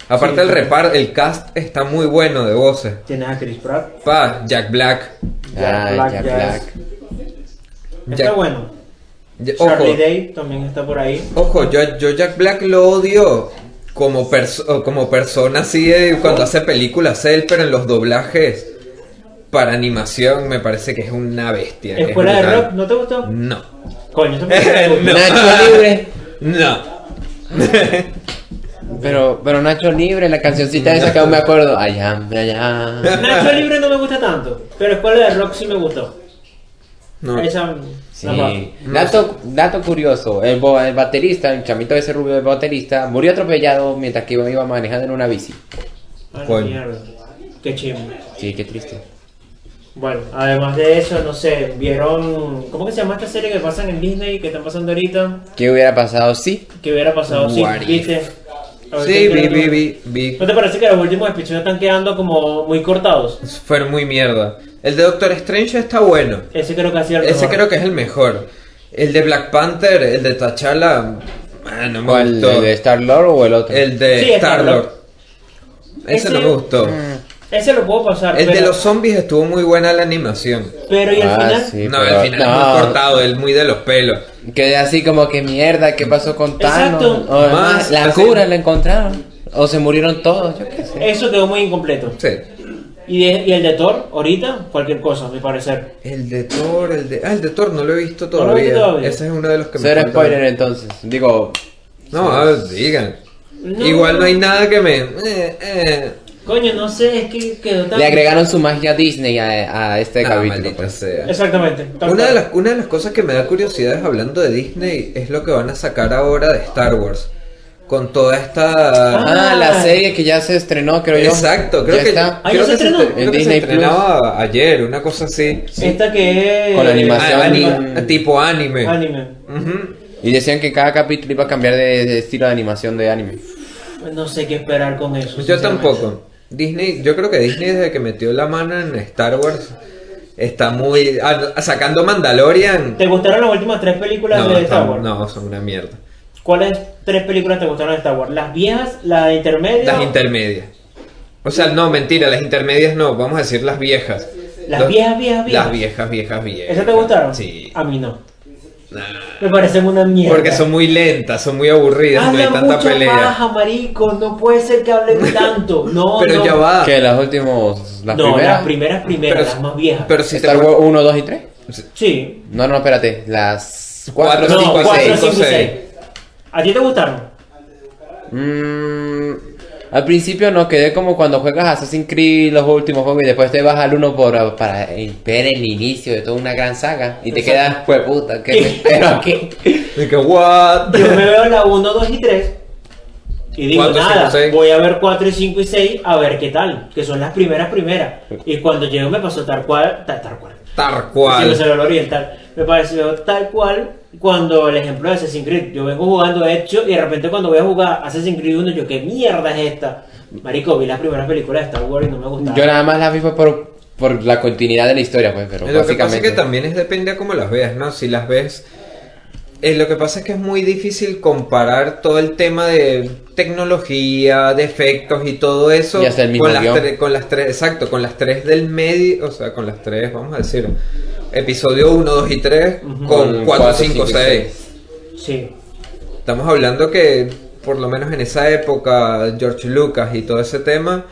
Aparte Sí, el repar, el cast está muy bueno de voces. Tienes a Chris Pratt. Pa, Jack Black. Ah, Black Jack. Está Jack- bueno. Charlie Day también está por ahí. ojo, yo, yo Jack Black lo odio como, perso- como persona así de cuando hace películas él, pero en los doblajes para animación me parece que es una bestia. es Escuela de rock, ¿no te gustó? No. Coño, me. No. Nacho Libre. No. Pero, pero Nacho Libre, la cancioncita esa que aún me acuerdo. Allá, allá. Nacho Libre no me gusta tanto, pero Escuela de Rock sí me gustó. No. Esa. Sí. pa- Dato, dato curioso, el, baterista, el chamito ese rubio del baterista, murió atropellado mientras que iba, iba manejando en una bici. Ah, la Coño. mierda. Qué chimbo. Sí, qué triste. Bueno, además de eso, no sé, vieron. ¿Cómo que se llama esta serie que pasan en Disney, que están pasando ahorita? ¿Qué hubiera pasado si? ¿Qué hubiera pasado si if? viste? Sí, ¿qué vi, vi, vi, vi. ¿No te parece que los últimos episodios están quedando como muy cortados? Fueron muy mierda. El de Doctor Strange está bueno. Ese creo que ha sido el Ese mejor. creo que es el mejor. El de Black Panther, el de T'Challa, ah, no me ¿O el, gustó. el de Star Lord o el otro? El de Sí, Star-Lord. Star-Lord. Ese Ese- no me gustó. Ese lo puedo pasar. El de los zombies estuvo muy buena la animación. Pero y al Ah, final. sí, no, pero- al final es no. muy cortado, él muy de los pelos. Quedé así como que mierda, ¿qué pasó con Thanos? Exacto. O, Más, la así. cura la encontraron. O se murieron todos, yo qué sé. Eso quedó muy incompleto. Sí. Y, de- y el de Thor, ahorita, cualquier cosa, a mi parecer. El de Thor, el de. Ah, el de Thor no lo he visto ¿No lo todavía. viste todavía? Ese es uno de los que Cero falta spoiler entonces. Digo, No, a ver, digan. No. Igual no hay nada que me. eh, eh. Coño, no sé, es que quedó tan. le agregaron su magia Disney a, a este Ah, capítulo. maldita pues. sea. Exactamente. tal Una de, cual. las, una de las cosas que me da curiosidad es hablando de Disney es lo que van a sacar ahora de Star Wars. Con toda esta. Ah, la Ah. serie que ya se estrenó, creo yo. Exacto, creo Ya que, está. Ah, creo ¿ya se que se, estrenó? estre- creo En que se Disney estrenaba ayer, una cosa así. Esta que es. Con animación. Ah, ani- Animación. tipo anime. Anime. Ujú. Y decían que cada capítulo iba a cambiar de, de estilo de animación de anime. No sé qué esperar con eso. Yo sinceramente. tampoco. Disney, yo creo que Disney desde que metió la mano en Star Wars está muy ah, sacando Mandalorian. ¿Te gustaron las últimas tres películas No, de Star Wars? no, son una mierda. ¿Cuáles tres películas te gustaron de Star Wars? ¿Las viejas? ¿La de? Las intermedias. O sea, no, mentira, las intermedias no, vamos a decir las viejas. Las Los- viejas, viejas, viejas. Las viejas, viejas, viejas. ¿Esas te gustaron? Sí. A mí no. Me parecen una mierda. Porque son muy lentas, son muy aburridas, no hay Habla tanta mucha pelea. paja, marico. No puede ser que hablen tanto. No, Pero no. ya va. Que las últimos. Las no, primeras. las primeras, primeras, Pero- las más viejas. Pero si Star Wars 1, 2 y 3. Sí. No, no, espérate. Las Cuatro, 4, No, 5 y 4, 6. 5 y seis. 6. ¿A ti te gustaron? Mm, Al principio no quedé como cuando juegas Assassin's Creed los últimos juegos y después te vas al uno por, para ver el inicio de toda una gran saga y te quedas, pues puta, ¿qué me espero aquí? Y que, what? Yo me veo la 1, 2 y 3 y digo, Cuatro, nada, cinco, voy a ver 4, 5 y 6 a ver qué tal, que son las primeras primeras. Y cuando llego me pasó tal cual, tal, tal cual. Tal Sí, cual. me salió el oriental. Me pareció tal cual cuando el ejemplo de Assassin's Creed. Yo vengo jugando hecho y de repente cuando voy a jugar Assassin's Creed 1, yo, ¿qué mierda es esta? Marico, vi las primeras películas de Star Wars y no me gustaron. Yo nada más la vi fue por, por la continuidad de la historia, pues, pero Lo que pasa es que también es depende de cómo las veas, ¿no? Si las ves... eh, lo que pasa es que es muy difícil comparar todo el tema de tecnología, de efectos y todo eso Y hasta el mismo con, las tre- con las tres, exacto, con las tres del medio, o sea, con las tres, vamos a decir, episodio 1, 2 y 3, Ujú. con Con 4, cuatro, 5, cinco y 6. Sí. Estamos hablando que, por lo menos en esa época, George Lucas y todo ese tema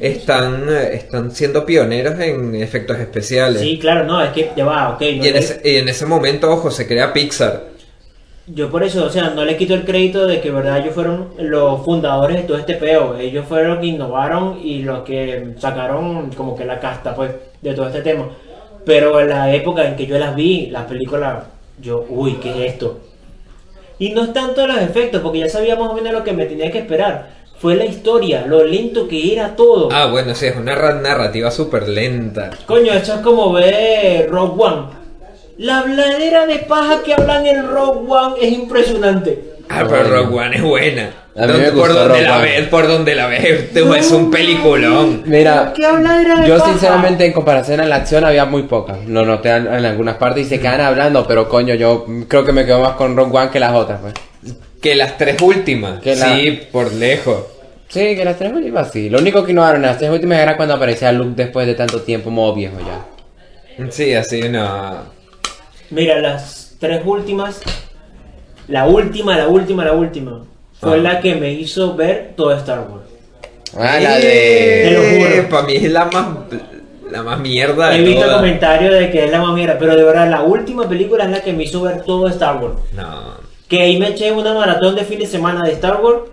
están, eh, están siendo pioneros en efectos especiales. Sí, claro, no, es que ya va, ok. no Y en, le- ese, y en ese momento, ojo, se crea Pixar. Yo por eso, o sea, no le quito el crédito de que, verdad, ellos fueron los fundadores de todo este peo. Ellos fueron los que innovaron y los que sacaron como que la casta, pues, de todo este tema. Pero en la época en que yo las vi, las películas, yo, uy, ¿qué es esto? Y no es tanto los efectos, porque ya sabía más o menos lo que me tenía que esperar. Fue la historia, lo lento que era todo. Ah, bueno, sí, es una ra- narrativa súper lenta. Coño, eso es como ver Rogue One. La bladera de paja que hablan en Rogue One es impresionante. Ah, pero Rogue One es buena. A mí me por, gustó donde la One. ves, por donde la ves, tú, es un peliculón. Mira, ¿Qué habladera de yo paja? sinceramente en comparación a la acción había muy poca. Lo noté en, en algunas partes y se quedan hablando, pero coño, yo creo que me quedo más con Rogue One que las otras, pues. Que las tres últimas. Que la- Sí, por lejos. Sí, que las tres últimas sí. Lo único que innovaron en las tres últimas era cuando aparecía Luke después de tanto tiempo modo viejo ya. Sí, así no. Mira, las tres últimas, la última, la última, la última, fue Ah. la que me hizo ver todo Star Wars. Ah, la Te lo de... juro. Para mí es la más, la más mierda de He visto comentarios de que es la más mierda, pero de verdad, la última película es la que me hizo ver todo Star Wars. No. Que ahí me eché una maratón de fin de semana de Star Wars.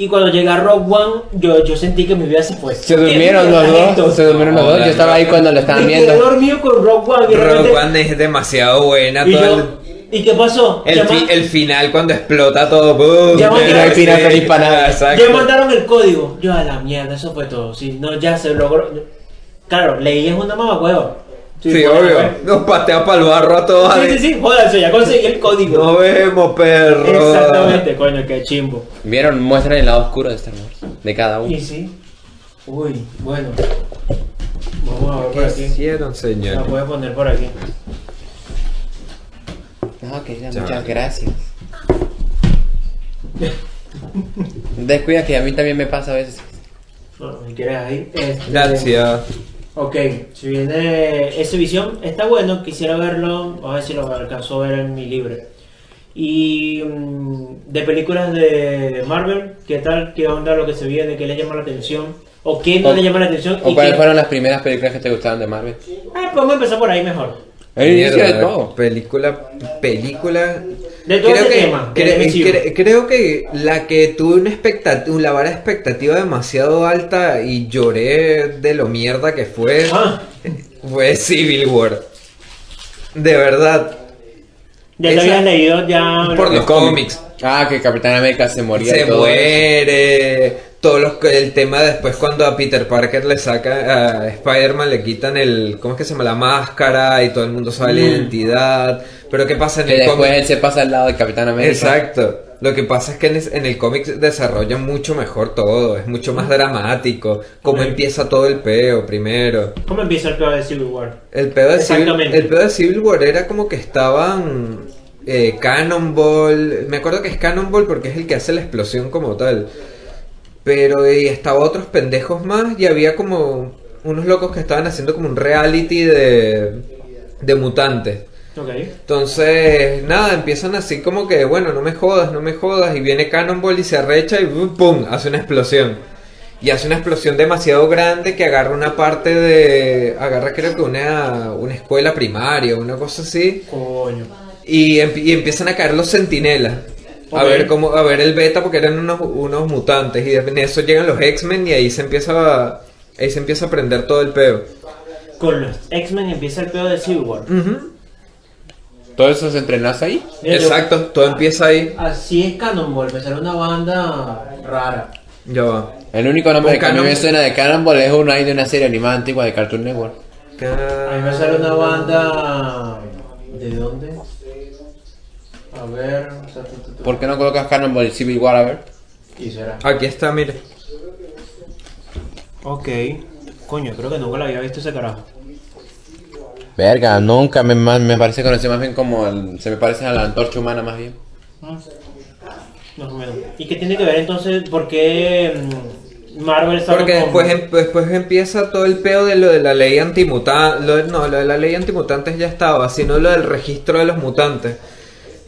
Y cuando llegué a Rogue One, yo, yo sentí que mi vida se fue. Se durmieron los dos, se durmieron los dos. Yo estaba ahí cuando lo estaban viendo. dormido con Rogue One. Y, repente- One es demasiado buena. y, todo yo- el- ¿y qué pasó? El, fi- el final cuando explota todo. ¡boom! Ya Y no hay final feliz para nada. Exacto. Ya mandaron el código. Yo a la mierda, eso fue todo. Sí, no, ya se logró. Claro, leí es una mamacueva. Sí, bueno, obvio. Nos patea para el barro a todos. Sí, sí, sí, jódanse, ya conseguí el código. Nos vemos, perro. Exactamente, coño, qué chimbo. Vieron, muestran el lado oscuro de Star Wars. De cada uno. Y sí. Uy, bueno. Vamos a ver por ¿Qué aquí. hicieron, La señor? puedes poner por aquí. No, querida, Ya. muchas gracias. Descuida que a mí también me pasa a veces. Bueno, si quieres ahí. este, Gracias. Ok, si viene ese visión, está bueno, quisiera verlo, a ver si lo alcanzo a ver en mi libre. Y mm, de películas de Marvel, ¿qué tal? ¿Qué onda lo que se viene? ¿Qué le llama la atención? ¿O qué no le llama la atención? ¿O y cuáles qué- fueron las primeras películas que te gustaban de Marvel? Ah, podemos empezar por ahí mejor. El inicio de Mierda, todo. Película, película. De todo creo ese que, tema, cre- cre- creo que la que tuve una expectativa, la vara de expectativa demasiado alta y lloré de lo mierda que fue, Ah, fue Civil War. De verdad, ya te Esa- habías leído ya... por los cómics. cómics. Ah, que Capitán América se moría. Se todo. muere, todo los, el tema después cuando a Peter Parker le saca, a Spider-Man le quitan el, ¿cómo es que se llama? La máscara y todo el mundo sabe la Mm. identidad. Pero ¿qué pasa en Que el después cómic? él se pasa al lado de Capitán América. Exacto. Lo que pasa es que en, es- en el cómic desarrolla mucho mejor todo, es mucho más dramático, cómo Ok. empieza todo el peo primero. ¿Cómo empieza el peor de Civil War? El pedo de Civil, el pedo de Civil War era como que estaban eh, Cannonball, me acuerdo que es Cannonball porque es el que hace la explosión como tal. Pero eh, estaba otros pendejos más y había como unos locos que estaban haciendo como un reality de, de mutantes. Entonces, nada, empiezan así como que, bueno, no me jodas, no me jodas, y viene Cannonball y se arrecha y ¡pum! ¡pum! hace una explosión. Y hace una explosión demasiado grande que agarra una parte de, agarra creo que una, una escuela primaria, una cosa así, Coño. y, empi- y empiezan a caer los A ver cómo, a ver el beta porque eran unos, unos mutantes y en eso llegan los X-Men y ahí se empieza a, ahí se empieza a prender todo el peo. Con los X-Men empieza el pedo de Civil War. ¿Todo eso se entrenaste ahí? Exacto, todo empieza ahí. Así es Cannonball, me sale una banda rara. Ya va. El único nombre que a mí canon- me suena de Cannonball es uno ahí de una serie animada antigua de Cartoon Network. A mí me sale una banda... ¿De dónde? A ver... ta, ta, ta, ta. ¿Por qué no colocas Cannonball y Civil War a ver? ¿Y será? Aquí está, mire. Ok. Coño, creo que nunca la había visto ese carajo. Verga, nunca me, me parece conocer más bien como el- se me parece a la antorcha humana más bien. Más o menos. ¿Y qué tiene que ver entonces? ¿Por qué mm, Marvel sabe Porque después, em- después empieza todo el peo de lo de la ley antimutante. Lo no, lo de la ley antimutantes ya estaba, sino lo del registro de los mutantes.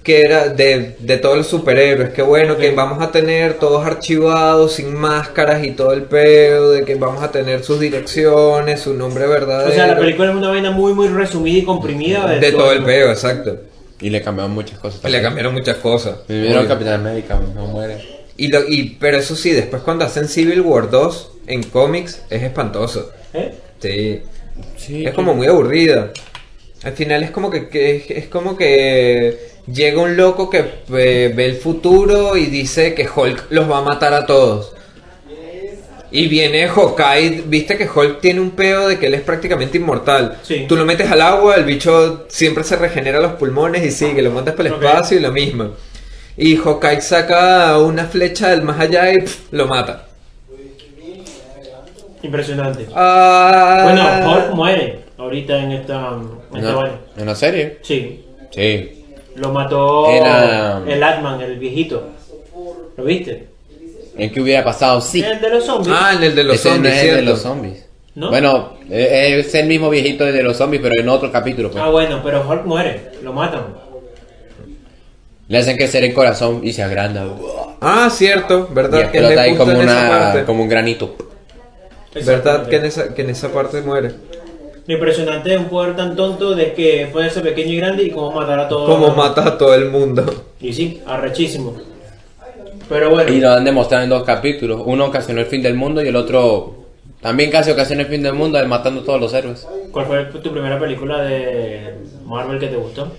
Que era de, de todos los superhéroes. Que bueno, que vamos a tener todos archivados, sin máscaras y todo el peo. De que vamos a tener sus direcciones, su nombre verdadero. O sea, la película es una vaina muy, muy resumida y comprimida de, de todo el peo, exacto. Y le cambiaron muchas cosas. Le cambiaron muchas cosas. Vivieron. Capitán América, no muere. Y, lo, y pero eso sí, después cuando hacen Civil War 2 en cómics es espantoso. ¿Eh? Sí. Sí, Es como muy aburrida. Al final es como que, que es, es como que llega un loco que eh, ve el futuro y dice que Hulk los va a matar a todos. Y viene Hawkeye, viste que Hulk tiene un peo de que él es prácticamente inmortal. Sí. Tú lo metes al agua, el bicho siempre se regenera los pulmones y sigue, lo mandas para el espacio y lo mismo. Y Hawkeye saca una flecha del más allá y pff, lo mata. Impresionante. Ah, Bueno, Hulk muere ahorita en esta, en esta ¿No? vaina. ¿En la serie? Sí. Sí. Lo mató Era- el Atman, el viejito. ¿Lo viste? ¿En qué hubiera pasado? Sí. El de los zombies. Ah, en el de los Ese zombies, no es el de los zombies. ¿No? Bueno, eh, es el mismo viejito de los zombies, pero en otro capítulo. Pues. Ah, bueno, pero Hulk muere. Lo matan. Le hacen crecer el corazón y se agranda. Ah, cierto, Y ¿verdad? Que él explota ahí como, en esa una, parte. como un granito. ¿Verdad que en, esa, que en esa parte muere? Lo impresionante de un poder tan tonto de que puede ser pequeño y grande y cómo matar a todos. Como matas a todo el mundo. Y sí, arrechísimo. Pero bueno. Y lo han demostrado en dos capítulos. Uno ocasionó el fin del mundo y el otro también casi ocasionó el fin del mundo, matando a todos los héroes. ¿Cuál fue tu primera película de Marvel que te gustó?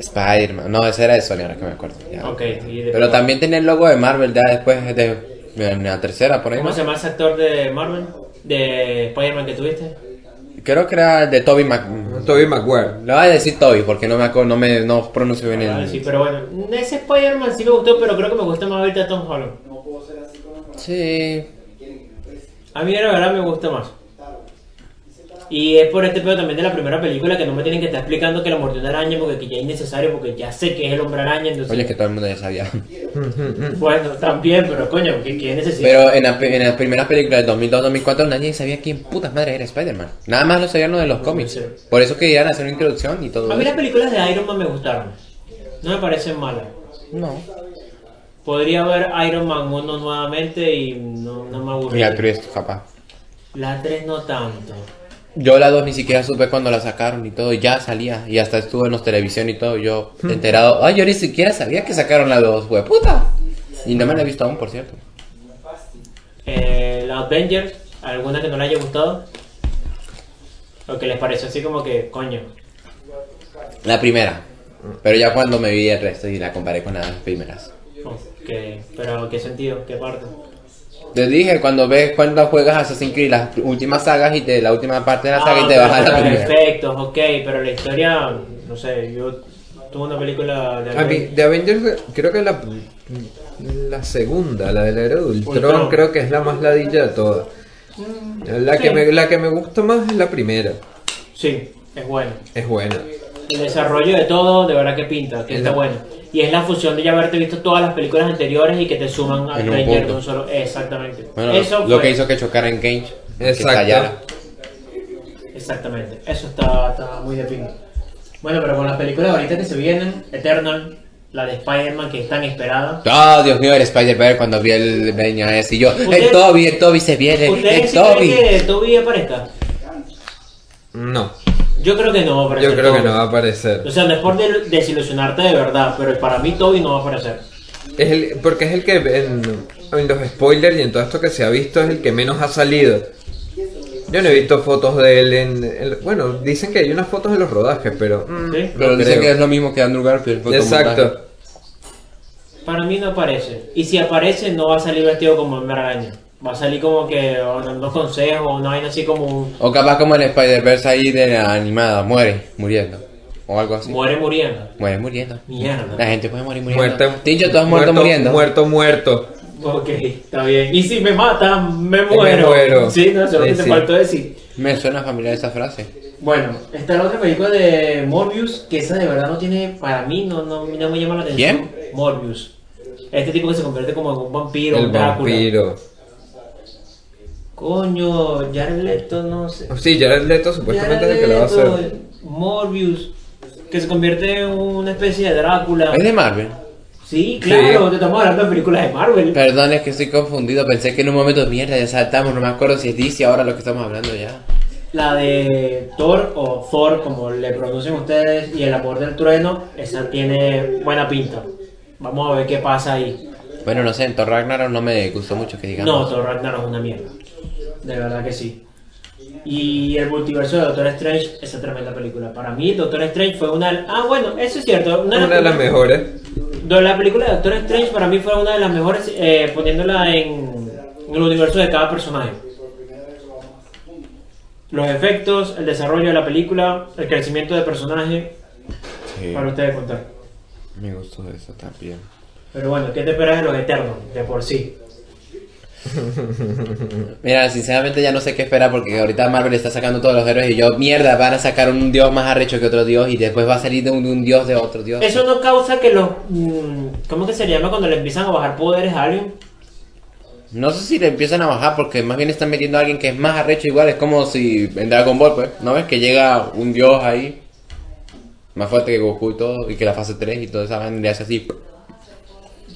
Spider-Man. No, esa era de Sony, ahora que me acuerdo. ya. Ok, y de- Pero también tenía el logo de Marvel ya después de, de la tercera, por ahí. ¿Cómo ¿no? se llama ese actor de Marvel? De Spider-Man que tuviste. Creo que era el de Toby Mac... Toby Maguire. Le voy a decir Toby porque no me acuerdo, no me no pronuncio bien Ah, el... sí, pero bueno. Ese Spider-Man sí me gustó, pero creo que me gusta más ahorita Tom Holland. Sí. A mí la verdad me gusta más. Y es por este pedo también de la primera película que no me tienen que estar explicando que la mordió una araña porque que ya es innecesario, porque ya sé que es el hombre araña, entonces... Oye, es que todo el mundo ya sabía. Bueno, también, pero coño, ¿qué, qué necesidad? Pero en, la, en las primeras películas del 2002-2004 nadie sabía quién putas madre era Spider-Man. Nada más lo sabían los de los cómics. Sí. Por eso querían hacer una introducción y todo A mí las películas de Iron Man me gustaron. No me parecen malas. No. Podría ver Iron Man 1 nuevamente y no, no me Y aburriría. la 3, capaz. La 3 no tanto. Yo la 2 ni siquiera supe cuando la sacaron y todo. y Ya salía. Y hasta estuvo en los televisión y todo. Yo enterado. Ay, yo ni siquiera sabía que sacaron la 2, güey. Puta. Y no me la he visto aún, por cierto. Eh, la Avengers, ¿alguna que no le haya gustado? O que les pareció así como que, coño. La primera. Pero ya cuando me vi el resto y la comparé con las primeras. Ok, pero ¿qué sentido? ¿Qué parte? Te dije, cuando ves cuando juegas Assassin's Creed, las últimas sagas y te, la última parte de la saga y te Ah, bajas pero la primera. efectos, ok, pero la historia, no sé, yo tuve una película de A mí, de Avengers, creo que la, la segunda, la de la era de Ultron, Ultron. creo que es la más ladilla de todas. La, que me, la que me gusta más es la primera. Sí, es bueno. Es buena. El desarrollo de todo, de verdad que pinta, que Es está la- bueno. Y es la fusión de ya haberte visto todas las películas anteriores y que te suman a En un Avengers punto. de un solo. Exactamente. Bueno, Eso lo fue- que hizo que chocara en Cage. que Exacto. Exactamente. Eso está, está muy de pinta. Bueno, pero con las películas ahorita que se vienen, Eternal, la de Spider-Man que es tan esperada. Oh, Dios mío, el Spider-Man cuando vi el veña ese y yo, el ¿Ustedes- Toby, el Toby se viene, ¿Ustedes el sí creen Toby. que Toby aparezca? No, Yo creo que no va a aparecer. yo creo que no va a aparecer. O sea, no es por desilusionarte de verdad, pero para mí Toby no va a aparecer. Es el, porque es el que en, en los spoilers y en todo esto que se ha visto es el que menos ha salido. Yo no he visto fotos de él en... en- bueno, dicen que hay unas fotos de los rodajes, pero... mm, ¿Sí? Pero dicen creo. que es lo mismo que Andrew Garfield. Exacto. Para mí no aparece. Y si aparece, no va a salir vestido como en Araña. Va a salir como que dando consejos o una vaina así como un- O capaz como el Spider-Verse ahí de la animada, muere muriendo. O algo así. muere muriendo. Muere muriendo. Mierda. La gente puede morir muriendo. Muerte, Tincho, tú has muerto, muriendo. Muerto, muerto. Ok, está bien. Y si me matan, me me muero. muero. Sí, no, eso es lo que te faltó decir. Me suena familiar esa frase. Bueno, está la otra película de Morbius, que esa de verdad no tiene, para mí, no, no, no me llama la atención. Morbius. Este tipo que se convierte como en un vampiro, El un Drácula. vampiro. Coño, Jared Leto, no sé. Sí, Jared Leto supuestamente es el que lo va a Jared hacer. Morbius, que se convierte en una especie de Drácula. ¿Es de Marvel? Sí, claro, te estamos hablando de películas de Marvel. Perdón, es que estoy confundido. Pensé que en un momento mierda ya saltamos. No me acuerdo si es DC ahora lo que estamos hablando ya. La de Thor o Thor, como le pronuncian ustedes, y el amor del trueno, esa tiene buena pinta. Vamos a ver qué pasa ahí. Bueno, no sé, en Thor Ragnarok no me gustó mucho que digamos. No, Thor Ragnarok es una mierda. De verdad que sí. Y el multiverso de Doctor Strange, esa tremenda película. Para mí, Doctor Strange fue una. Ah, bueno, eso es cierto. Una de las mejores. la película de Doctor Strange para mí fue una de las mejores eh, poniéndola en, en el universo de cada personaje. Los efectos, el desarrollo de la película, el crecimiento de personaje, Sí, para ustedes contar. me gustó eso también. Pero bueno, ¿qué te esperas de los Eternos? De por sí. Mira, sinceramente ya no sé qué esperar porque ahorita Marvel está sacando todos los héroes y yo, mierda, van a sacar un dios más arrecho que otro dios y después va a salir de un, de un dios de otro dios. Eso no causa que los... mm, ¿Cómo que se llama cuando le empiezan a bajar poderes a alguien? No sé si le empiezan a bajar porque más bien están metiendo a alguien que es más arrecho igual. Es como si en Dragon Ball, pues, ¿no ves? Que llega un dios ahí más fuerte que Goku y todo y que la fase 3 y toda esa vaina le hace así.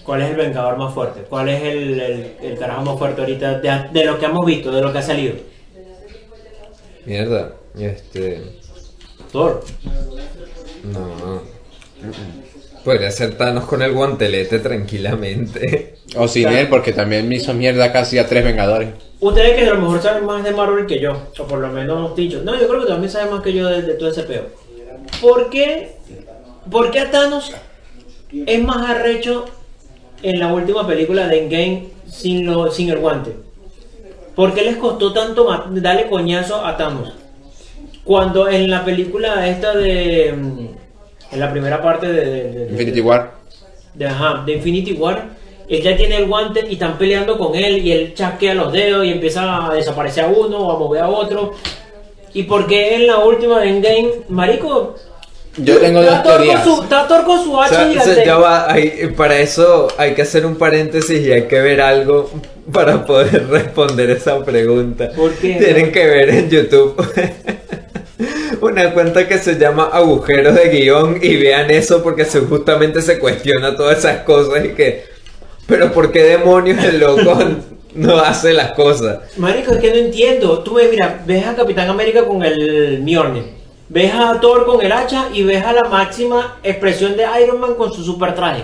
¿Cuál es el vengador más fuerte? ¿Cuál es el, el, el carajo más fuerte ahorita de, de lo que hemos visto, de lo que ha salido? Mierda. Este. Thor. No. Podría ser Thanos con el guantelete tranquilamente. O sin él porque también me hizo mierda casi a tres vengadores. Ustedes que a lo mejor saben más de Marvel que yo, o por lo menos dicho. No, yo creo que también saben más que yo de, de todo ese peo. ¿Por qué, ¿Por qué a Thanos es más arrecho en la última película de Endgame sin, lo, sin el guante? ¿Por qué les costó tanto darle coñazo a Thanos? Cuando en la película esta de... mm, En la primera parte de... de- de- de- Infinity War. de, ajá, de Infinity War, él ya tiene el guante y están peleando con él y él chasquea los dedos y empieza a desaparecer a uno o a mover a otro. ¿Y porque en la última de Endgame, marico? Yo tengo dos está Thor con teorías. su- con su O hacha o sea, ya va, hay- para eso hay que hacer un paréntesis y hay que ver algo para poder responder esa pregunta. ¿Por qué? Tienen que ver en YouTube una cuenta que se llama Agujeros de Guión y vean eso porque se, justamente se cuestiona todas esas cosas y que... Pero ¿por qué demonios el loco no hace las cosas? Marico, es que no entiendo. Tú ves, mira, ves a Capitán América con el Mjolnir. Ves a Thor con el hacha y ves a la máxima expresión de Iron Man con su super traje.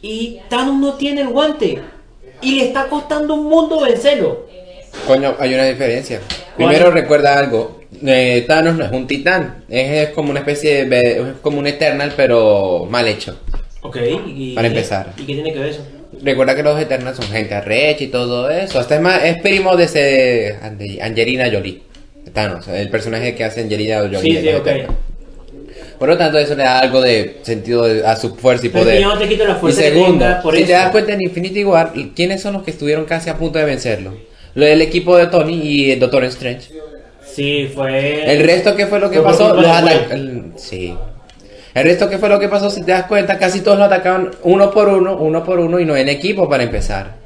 Y Thanos no tiene el guante. Y le está costando un mundo vencerlo. Coño, hay una diferencia. ¿Cuál? Primero recuerda algo. Eh, Thanos no es un titán. Es, es como una especie de... Es como un Eternal pero mal hecho. Ok, y, Para empezar. ¿Y qué tiene que ver eso? Recuerda que los Eternals son gente arrecha y todo eso. Hasta es más, es primo de ese Angelina Jolie. Thanos, el personaje que hace Angelina Jolie. Sí, sí, los ok. Eternals. Por lo tanto, eso le da algo de sentido a su fuerza y poder. no te quito la y fuerza que segundo, por si eso. te das cuenta en Infinity War, ¿quiénes son los que estuvieron casi a punto de vencerlo? Lo del equipo de Tony y el Doctor Strange. Sí, fue. El resto, ¿qué fue lo que Fue pasó? Los el- Sí. El resto, ¿qué fue lo que pasó? Si te das cuenta, casi todos lo atacaban uno por uno, uno por uno y no en equipo para empezar.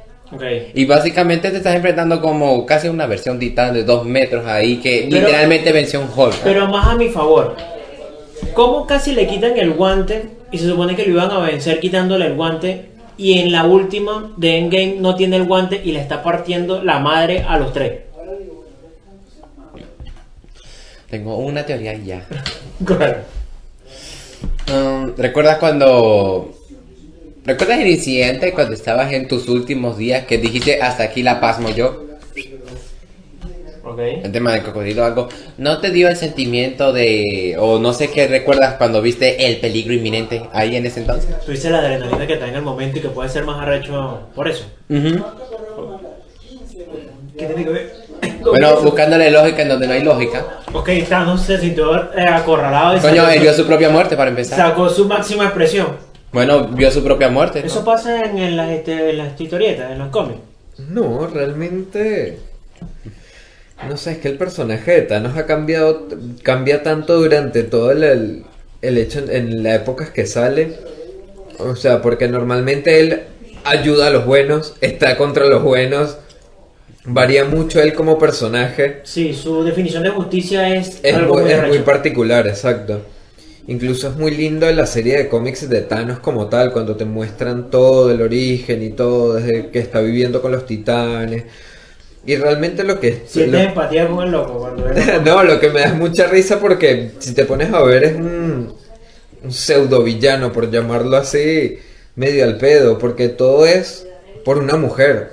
Y básicamente te estás enfrentando como casi una versión titán de dos metros ahí que Pero- literalmente venció un Hulk. Pero más a mi favor. ¿Cómo casi le quitan el guante? Y se supone que lo iban a vencer quitándole el guante. Y en la última de Endgame no tiene el guante y le está partiendo la madre a los tres. Tengo una teoría ya. Claro. Um, ¿Recuerdas cuando ¿Recuerdas el incidente cuando estabas en tus últimos días que dijiste hasta aquí la pasmo yo? Ok. El tema del cocodrilo, algo. ¿No te dio el sentimiento de. o no sé qué recuerdas cuando viste el peligro inminente ahí en ese entonces? Tuviste la adrenalina que está en el momento y que puede ser más arrecho por eso. ¿Qué tiene que ver? Bueno, buscándole lógica en donde no hay lógica. Ok, Thanos se sintió eh, acorralado y Coño, él vio su propia muerte para empezar. sacó su máxima expresión. Bueno, vio su propia muerte. ¿no? Eso pasa en, en las, este, en las historietas, en los cómics. No, realmente. No sé, es que el personaje de Thanos ha cambiado, cambia tanto durante todo el, el, hecho en, en las épocas que sale. O sea, porque normalmente él ayuda a los buenos, está contra los buenos, varía mucho él como personaje. Sí, su definición de justicia es, Es, algo muy, muy, es muy arrecho. particular, exacto. Incluso es muy lindo en la serie de cómics de Thanos como tal, cuando te muestran todo el origen y todo, desde que está viviendo con los titanes. Y realmente lo que... Sientes lo- empatía con el loco cuando ve- no, lo que me da es mucha risa porque si te pones a ver es un, un pseudo villano, por llamarlo así, medio al pedo, porque todo es por una mujer.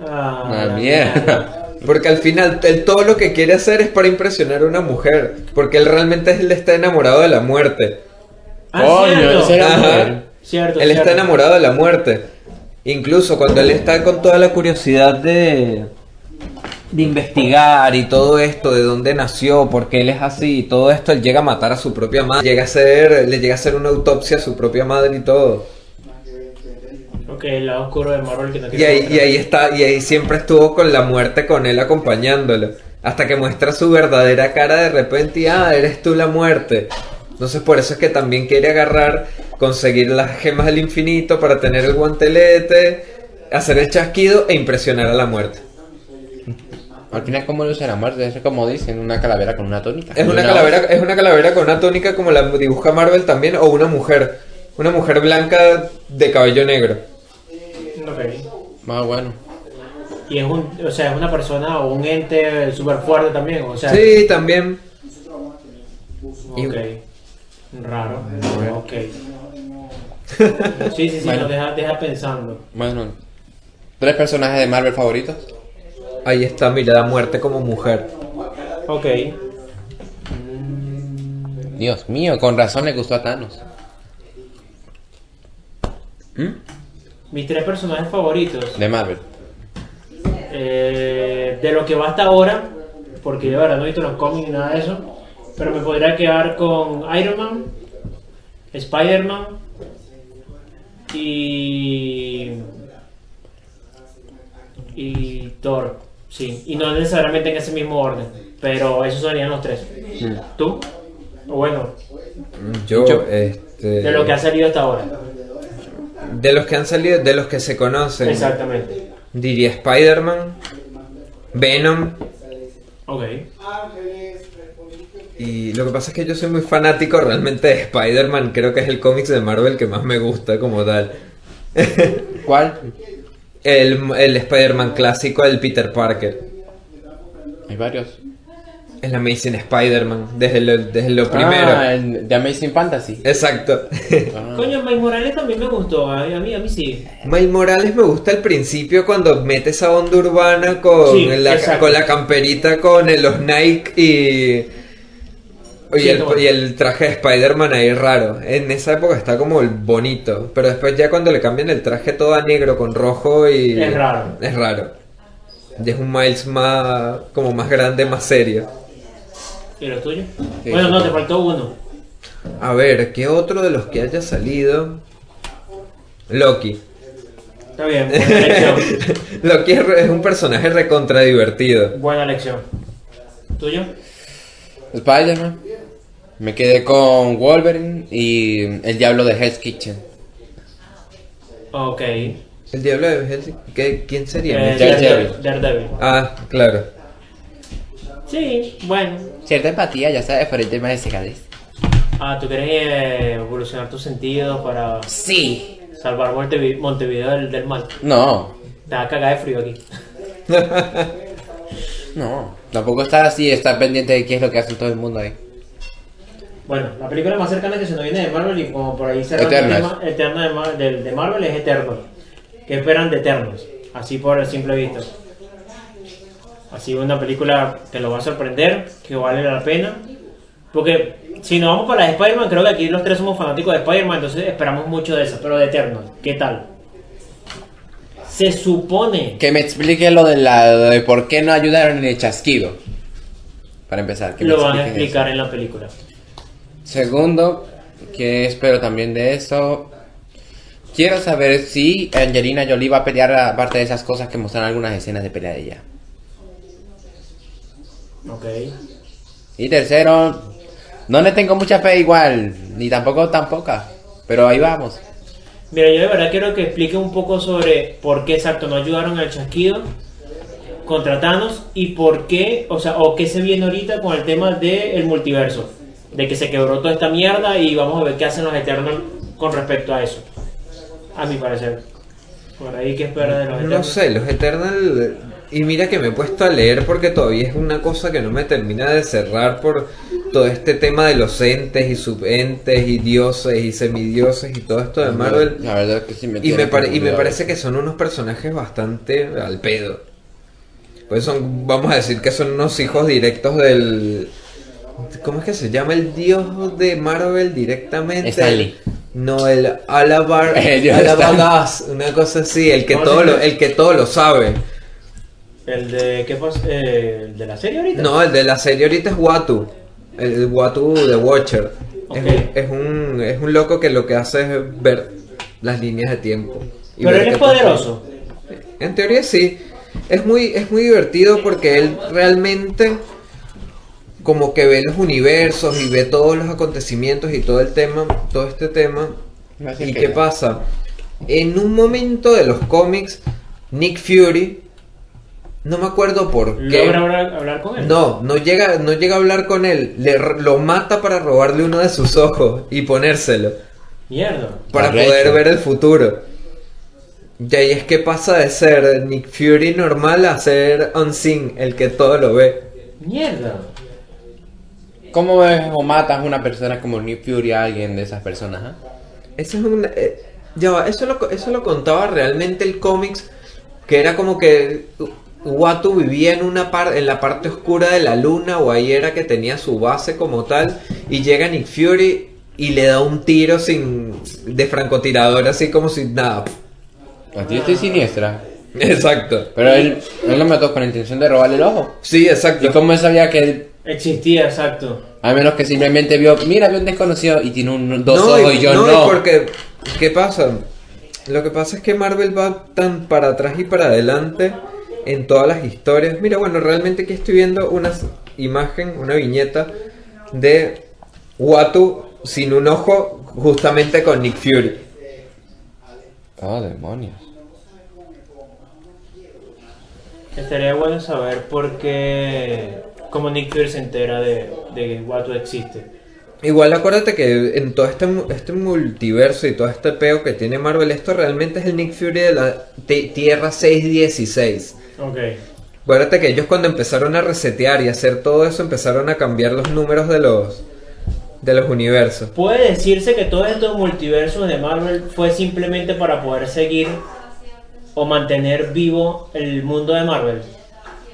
Ah, Ah, la mierda. Porque al final él todo lo que quiere hacer es para impresionar a una mujer, porque él realmente él está enamorado de la muerte. Ah, Coño, cierto. Ajá. Cierto, Él está enamorado de la muerte. Incluso cuando él está con toda la curiosidad de, de investigar y todo esto, de dónde nació, por qué él es así y todo esto, él llega a matar a su propia madre. Llega a hacer, le llega a hacer una autopsia a su propia madre y todo. Ok, el lado oscuro de Marvel que no Y quiere ahí, y ahí está, y ahí siempre estuvo con la muerte con él acompañándolo. Hasta que muestra su verdadera cara de repente y ah, eres tú la muerte. Entonces por eso es que también quiere agarrar, conseguir las gemas del infinito para tener el guantelete, hacer el chasquido e impresionar a la muerte. Al final, ¿cómo luce la muerte? Es como dicen, una calavera con una túnica. Es Y una calavera, es una calavera con una tónica como la dibuja Marvel también, o una mujer. Una mujer blanca de cabello negro. Más bueno. Y es un, o sea, es una persona o un ente súper fuerte también, o sea. Sí, también. Ok. Raro. Ok. Sí, sí, sí, Bueno. nos deja, deja pensando. Bueno, ¿tres personajes de Marvel favoritos? Ahí está, mira, la muerte como mujer. Ok. Dios mío, con razón le gustó a Thanos. ¿Mm? Mis tres personajes favoritos. De Marvel. Eh, de lo que va hasta ahora, porque yo ahora no he visto los cómics ni nada de eso, pero me podría quedar con Iron Man, Spider-Man y. y Thor. Sí, y no necesariamente en ese mismo orden, pero esos serían los tres. ¿Tú? O bueno, Yo, Yo- este. de lo que ha salido hasta ahora. De los que han salido, de los que se conocen, Exactamente. diría Spider-Man, Venom. Ok. Y lo que pasa es que yo soy muy fanático realmente de Spider-Man. Creo que es el cómics de Marvel que más me gusta como tal. ¿Cuál? El, el Spider-Man clásico, el Peter Parker. Hay varios. El Amazing Spider-Man, desde lo, desde lo primero. Ah, el de Amazing Fantasy. Exacto. Ah. Coño, Mike Morales también me gustó. A a mí, a mí sí. Miles Morales me gusta al principio cuando mete esa onda urbana con, Sí, la, con la camperita, con el- los Nike y, y, Sí, el, y el traje de Spider-Man ahí raro. En esa época está como el bonito, pero después ya cuando le cambian el traje todo a negro con rojo y... Es raro. Es raro. Ya es un Miles más, como más grande, más serio. ¿Y lo tuyo? Sí, bueno, no, te faltó uno. A ver, ¿qué otro de los que haya salido? Loki. Está bien, buena elección. Loki es, un personaje recontra divertido. buena elección. ¿Tuyo? Spider-Man. Me quedé con Wolverine y el Diablo de Hell's Kitchen. Ok. El diablo de Hellsing, ¿qué- ¿quién sería? Eh, Daredevil. Darede- Daredevil. Ah, claro. Sí, bueno. Cierta empatía, ya sabes, por el tema de secadez. Ah, ¿tú quieres eh, evolucionar tus sentidos para Sí. salvar Montevi- Montevideo del, del mal? No, Te va a cagar de frío aquí. no. Tampoco estar así, estar pendiente de qué es lo que hace todo el mundo ahí. Bueno, la película más cercana que se nos viene de Marvel y como por ahí cerrando el tema eterno de, Mar- del- de Marvel es Eternals. ¿Qué esperan de Eternos? Así por el simple vista. Así una película que lo va a sorprender, que vale la pena. Porque si nos vamos para la de Spider-Man, creo que aquí los tres somos fanáticos de Spider-Man, entonces esperamos mucho de esa. Pero de Eternals, ¿qué tal? Se supone Que me explique lo de, la, de por qué no ayudaron en el chasquido. Para empezar. Que me lo van a explicar en la película. eso. Segundo, que espero también de esto. Quiero saber si Angelina Jolie va a pelear aparte de esas cosas que muestran algunas escenas de pelea de ella. Ok. Y tercero, no le tengo mucha fe igual, ni tampoco tan poca. Pero ahí vamos. Mira, yo de verdad quiero que explique un poco sobre por qué exacto no ayudaron al chasquido contra Thanos y por qué, o sea, o qué se viene ahorita con el tema del multiverso. De que se quebró toda esta mierda y vamos a ver qué hacen los Eternals con respecto a eso. A mi parecer. Por ahí, ¿qué espera de los No Eternals? sé, los Eternal. Y mira que me he puesto a leer porque todavía es una cosa que no me termina de cerrar por todo este tema de los entes y subentes y dioses y semidioses y todo esto de Marvel. La verdad que sí me Y me, pare- y me parece que son unos personajes bastante al pedo. Pues son, vamos a decir que son unos hijos directos del... ¿Cómo es que se llama el dios de Marvel directamente? Stanley. No, el Alabar, Alabagas, una cosa así, el que ¿Cómo todo lo, el que todo lo sabe. El de, ¿qué pasa? Eh, ¿El de la serie ahorita? No, el de la serie ahorita es Watu. El Watu de Watcher. Es, un, es, un, es un loco que lo que hace es ver las líneas de tiempo. y Pero él es pasa. poderoso. En teoría sí. Es muy, es muy divertido porque él realmente como que ve los universos y ve todos los acontecimientos y todo el tema, todo este tema. ¿Y qué pasa? En un momento de los cómics, Nick Fury, no me acuerdo por qué. ¿Logra hablar, hablar con él? No, no llega, no llega a hablar con él. Le, lo mata para robarle uno de sus ojos y ponérselo. Mierda. Para poder ver el futuro. Y ahí es que pasa de ser Nick Fury normal a ser Unseen, el que todo lo ve. Mierda. ¿Cómo ves o matas a una persona como Nick Fury a alguien de esas personas? ah? Eso es un... eh, ya va, eso lo, eso lo contaba realmente el cómics, que era como que Watu vivía en una par, en la parte oscura de la luna, o ahí era que tenía su base como tal, y llega Nick Fury y le da un tiro sin de francotirador, así como si nada. A ti estoy siniestra. Exacto. Pero él, él lo mató con la intención de robarle el ojo. Sí, exacto. ¿Y cómo él sabía que él, Existía, exacto. a menos que simplemente vio, mira, vio un desconocido y tiene un, dos no, ojos y, yo no? no, porque, ¿qué pasa? Lo que pasa es que Marvel va tan para atrás y para adelante en todas las historias. Mira, bueno, realmente aquí estoy viendo una imagen, una viñeta de Watu sin un ojo, justamente con Nick Fury. Oh, demonios. Estaría bueno saber por qué. Cómo Nick Fury se entera de, de que Watu existe. Igual acuérdate que en todo este, este multiverso y todo este peo que tiene Marvel, esto realmente es el Nick Fury de la ti- Tierra 616. Ok. Acuérdate que ellos cuando empezaron a resetear y hacer todo eso empezaron a cambiar los números de los de los universos. Puede decirse que todos estos multiversos de Marvel fue simplemente para poder seguir o mantener vivo el mundo de Marvel.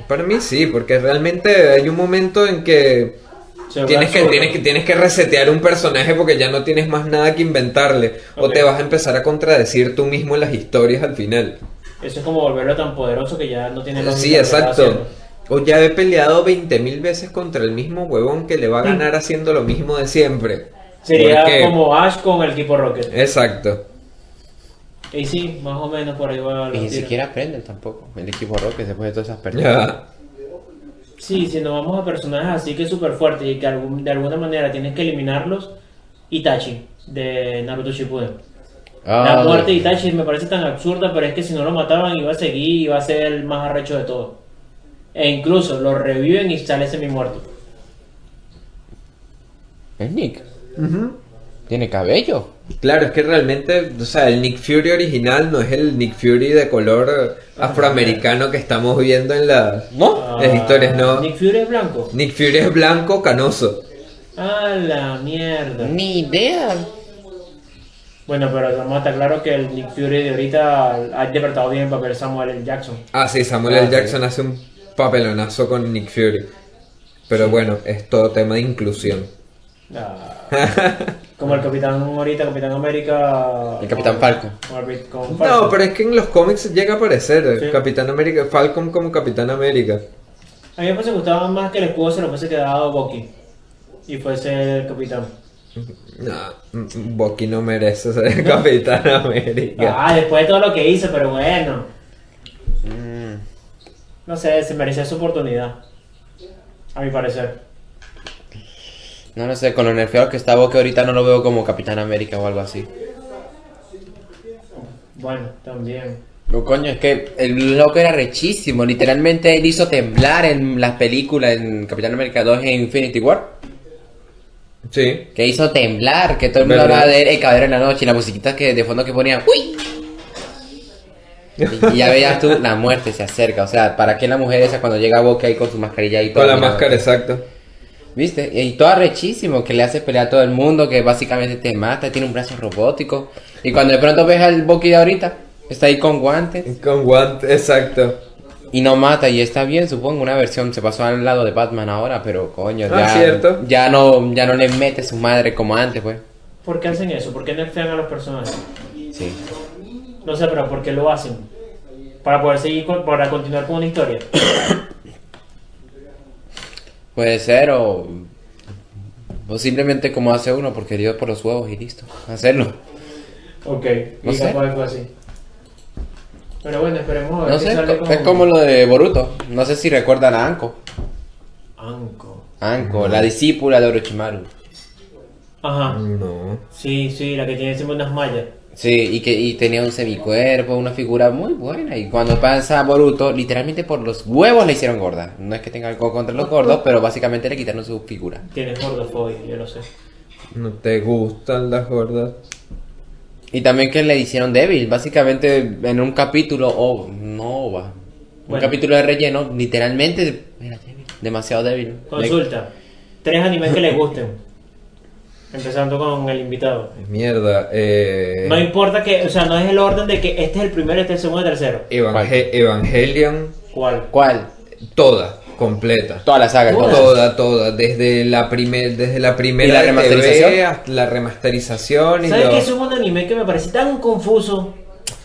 Para mí sí, porque realmente hay un momento en que tienes que, tienes que tienes que resetear un personaje porque ya no tienes más nada que inventarle o te vas a empezar a contradecir tú mismo en las historias al final. Eso es como volverlo tan poderoso que ya no tiene lógica Sí, exacto. O ya he peleado 20.000 veces contra el mismo huevón que le va a ganar haciendo lo mismo de siempre. Sería Porque- como Ash con el equipo Rocket. Exacto. Y sí, más o menos por ahí va Y los ni siquiera aprenden tampoco. El equipo Rocket después de todas esas pérdidas. Sí, si nos vamos a personajes así que súper fuertes y que algún- de alguna manera tienes que eliminarlos, Itachi de Naruto Shippuden. Ah, la muerte de Itachi me parece tan absurda, pero es que si no lo mataban iba a seguir y iba a ser el más arrecho de todo. E incluso lo reviven y sale semi muerto. Es Nick. Tiene cabello. Claro, es que realmente, o sea, el Nick Fury original no es el Nick Fury de color afroamericano que estamos viendo en las, ¿No? las historias, no. Ah, Nick Fury es blanco. Nick Fury es blanco, canoso. A la mierda. Ni idea. Bueno, pero vamos a estar claro que el Nick Fury de ahorita ha interpretado bien el papel de Samuel L. Jackson. Ah, sí, Samuel Ah, L. sí. Jackson hace un papelonazo con Nick Fury. Pero bueno, es todo tema de inclusión. Ah, como el Capitán ahorita, Capitán América. El Capitán con- Falcon. con No, pero es que en los cómics llega a aparecer eh, Sí. Capitán América, Falcon como Capitán América. A mí me gustaba más que el escudo se lo fuese quedado Bucky. Y fuese el Capitán. No, Bucky no merece ser Capitán América. Ah, después de todo lo que hizo, pero bueno. Mm, No sé, se merecía su oportunidad. A mi parecer. no lo sé, con lo nerfeado que está que ahorita no lo veo como Capitán América o algo así. Bueno, también. No, coño, es que el loco era rechísimo. Literalmente él hizo temblar en las películas en Capitán América 2 en Infinity War. Sí. Que hizo temblar, que todo el mundo hablaba de el caballero en la noche y la musiquita que de fondo que ponían. ¡Uy! Y, y ya veías tú, la muerte se acerca. O sea, ¿para qué la mujer esa cuando llega a Boca ahí con su mascarilla y todo? Con la máscara, exacto. ¿Viste? Y todo arrechísimo, que le hace pelear a todo el mundo, que básicamente te mata, tiene un brazo robótico. Y cuando de pronto ves al Bucky de ahorita, está ahí con guantes Con guante, exacto. Y no mata, y está bien, supongo, una versión, se pasó al lado de Batman ahora, pero coño, Ah, ya, cierto. ya no, ya no le mete su madre como antes, pues. ¿Por qué hacen eso? ¿Por qué nerfean a los personajes? Sí. No sé, pero ¿por qué lo hacen? Para poder seguir, con- para continuar con una historia. Puede ser, o, o simplemente como hace uno, porque dio por los huevos y listo, hacerlo. Ok, No y sé. fue así. Pero bueno, esperemos a ver No qué sé, sale es como lo de Boruto, no sé si recuerdan a Anko. Anko. Anko, la discípula de Orochimaru. Ajá. No. Sí, sí, la que tiene encima unas mallas. Sí, y que y tenía un semicuerpo, una figura muy buena. Y cuando pasa Boruto, literalmente por los huevos le hicieron gorda. No es que tenga algo contra los gordos, pero básicamente le quitaron su figura. Tiene gordofobia, yo lo sé. No te gustan las gordas. Y también que le hicieron débil. Básicamente en un capítulo, o no va. Un capítulo de relleno, literalmente era débil, demasiado débil. Consulta. Tres animes que les gusten. Empezando con el invitado. Mierda. Eh, No importa que, o sea, no es el orden de que este es el primero, este es el segundo, el tercero. Evangel- Evangelion, ¿Cuál? ¿Cuál? toda, completa. Toda la saga. Entonces. Toda, toda, desde la primer, desde la primera ¿Y la remasterización? TV hasta la remasterización y ¿Sabes lo- qué es un anime que me parece tan confuso?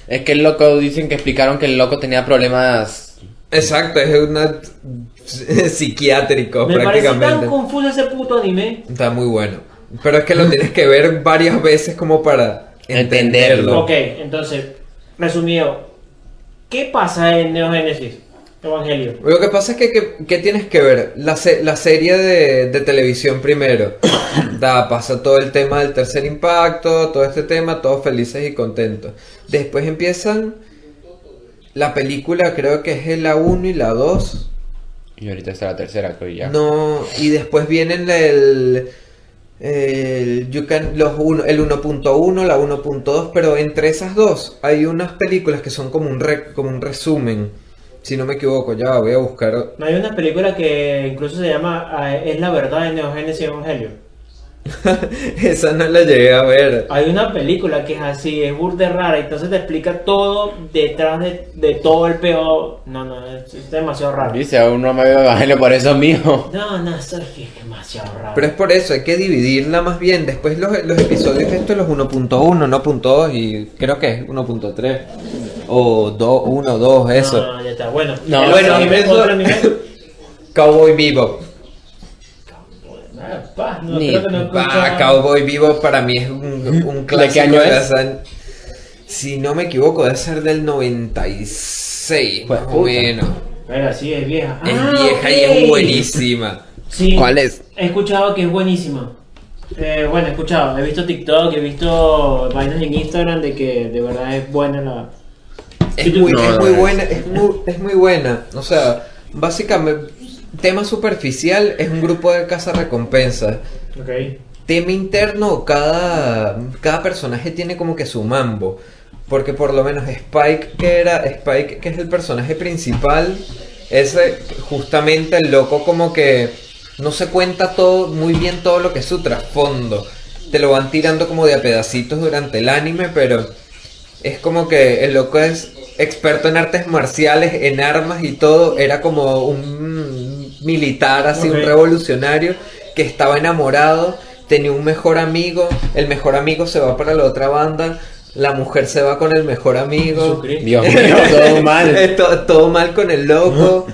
Es que el loco, dicen que explicaron que el loco tenía problemas. Exacto, es una psiquiátrico Me parece tan prácticamente. confuso ese puto anime. Está muy bueno. Pero es que lo tienes que ver varias veces como para entenderlo. Entenderlo. Ok, entonces, resumido, ¿qué pasa en Neo Genesis Evangelio? Lo que pasa es que, que- que tienes que ver la, se- la serie de, de televisión primero. Da, pasa todo el tema del tercer impacto, todo este tema, todos felices y contentos. Después empiezan la película, creo que es la 1 y la 2. Y ahorita está la tercera, creo ya. No, y después vienen el, el, you can- los uno- el 1.1, la 1.2, pero entre esas dos hay unas películas que son como un, re- como un resumen. Si no me equivoco, ya voy a buscar. No hay una película que incluso se llama ah, Es la verdad de Neo Genesis Evangelio. Esa no la llegué a ver. Hay una película que es así, es burda rara, entonces te explica todo detrás de, de todo el peo. No, no, es, es demasiado raro. Dice, aún no me veo evangelio por eso mío. No, no, eso es es demasiado raro. Pero es por eso, hay que dividirla más bien. Después los, los episodios estos, los 1.1, 1.2 y creo que es 1.3. O 2, 1, 2, eso. No, ya está. Bueno, No, el bueno, otro anime, eso- otro anime. Cowboy Bebop. Pa, no, Ni creo que no. Cowboy Bebop para mí es un, un clásico. qué año es? la san- Si no me equivoco, debe ser del 96, Pues, más o menos. Venga, sí, es vieja. Es Ah, vieja y es buenísima. Sí, ¿Cuál es? He escuchado que es buenísima. Eh, bueno, he escuchado, he visto TikTok, he visto vainas en Instagram de que de verdad es buena la. Es muy, No, es no, muy no. buena, es muy, es muy buena. O sea, básicamente, tema superficial es un grupo de recompensas Ok. Tema interno, cada, cada personaje tiene como que su mambo. Porque por lo menos Spike, que era Spike, que es el personaje principal, ese justamente el loco como que no se cuenta todo muy bien todo lo que es su trasfondo. Te lo van tirando como de a pedacitos durante el anime, pero es como que el loco es experto en artes marciales, en armas y todo. Era como un militar, así, un revolucionario que estaba enamorado, tenía un mejor amigo, el mejor amigo se va para la otra banda, la mujer se va con el mejor amigo. Jesucristo. Dios mío, todo mal. To- todo mal con el loco.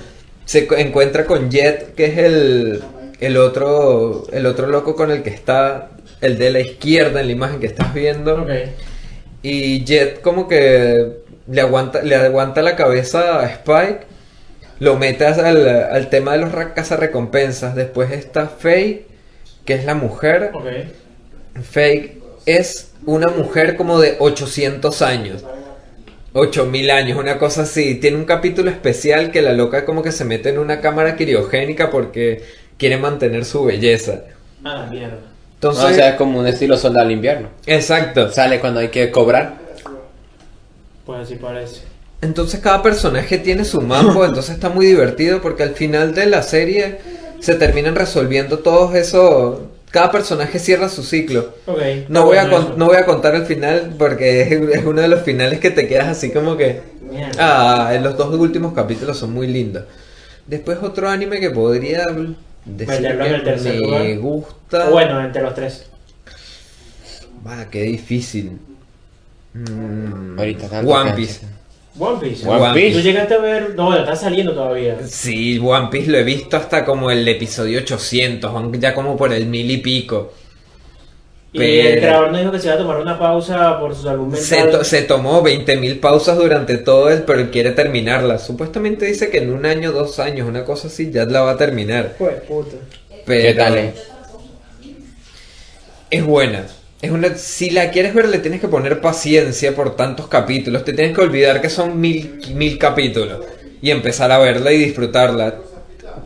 Se encuentra con Jet, que es el, el otro el otro loco con el que está el de la izquierda en la imagen que estás viendo. Ok. Y Jet como que le aguanta le aguanta la cabeza a Spike. Lo mete al, al tema de los cazarrecompensas. Después está Faye, que es la mujer. Ok. Fake es una mujer como de 800 años. 8000 años, una cosa así. Tiene un capítulo especial que la loca como que se mete en una cámara criogénica porque quiere mantener su belleza. Ah, mierda. Entonces, o sea, es como un estilo soldado al invierno. exacto. Sale cuando hay que cobrar. Pues así parece. Entonces cada personaje tiene su mambo, entonces está muy divertido porque al final de la serie se terminan resolviendo todos esos... Cada personaje cierra su ciclo. Ok. No voy, a con- no voy a contar el final porque es, es uno de los finales que te quedas así como que... Mierda. Ah, en los dos últimos capítulos son muy lindos. Después otro anime que podría Meterlo en el tercer me lugar. gusta. Bueno, entre los tres. Va, qué difícil. Mm, Ahorita tanto One que Piece. One Piece. One Piece. Tú llegaste a ver. No, está saliendo todavía. Sí, One Piece lo he visto hasta como el episodio 800, van ya como por el mil y pico. Y el creador nos dijo que se iba a tomar una pausa por su salud mental. Se, to- se tomó 20.000 pausas durante todo el, pero quiere terminarla. Supuestamente dice que en un año, dos años, una cosa así, ya la va a terminar. Pues puta. Pero ¿Qué tal? eh? Es buena. Es una, si la quieres ver, le tienes que poner paciencia por tantos capítulos. Te tienes que olvidar que son mil, mil capítulos. Y empezar a verla y disfrutarla.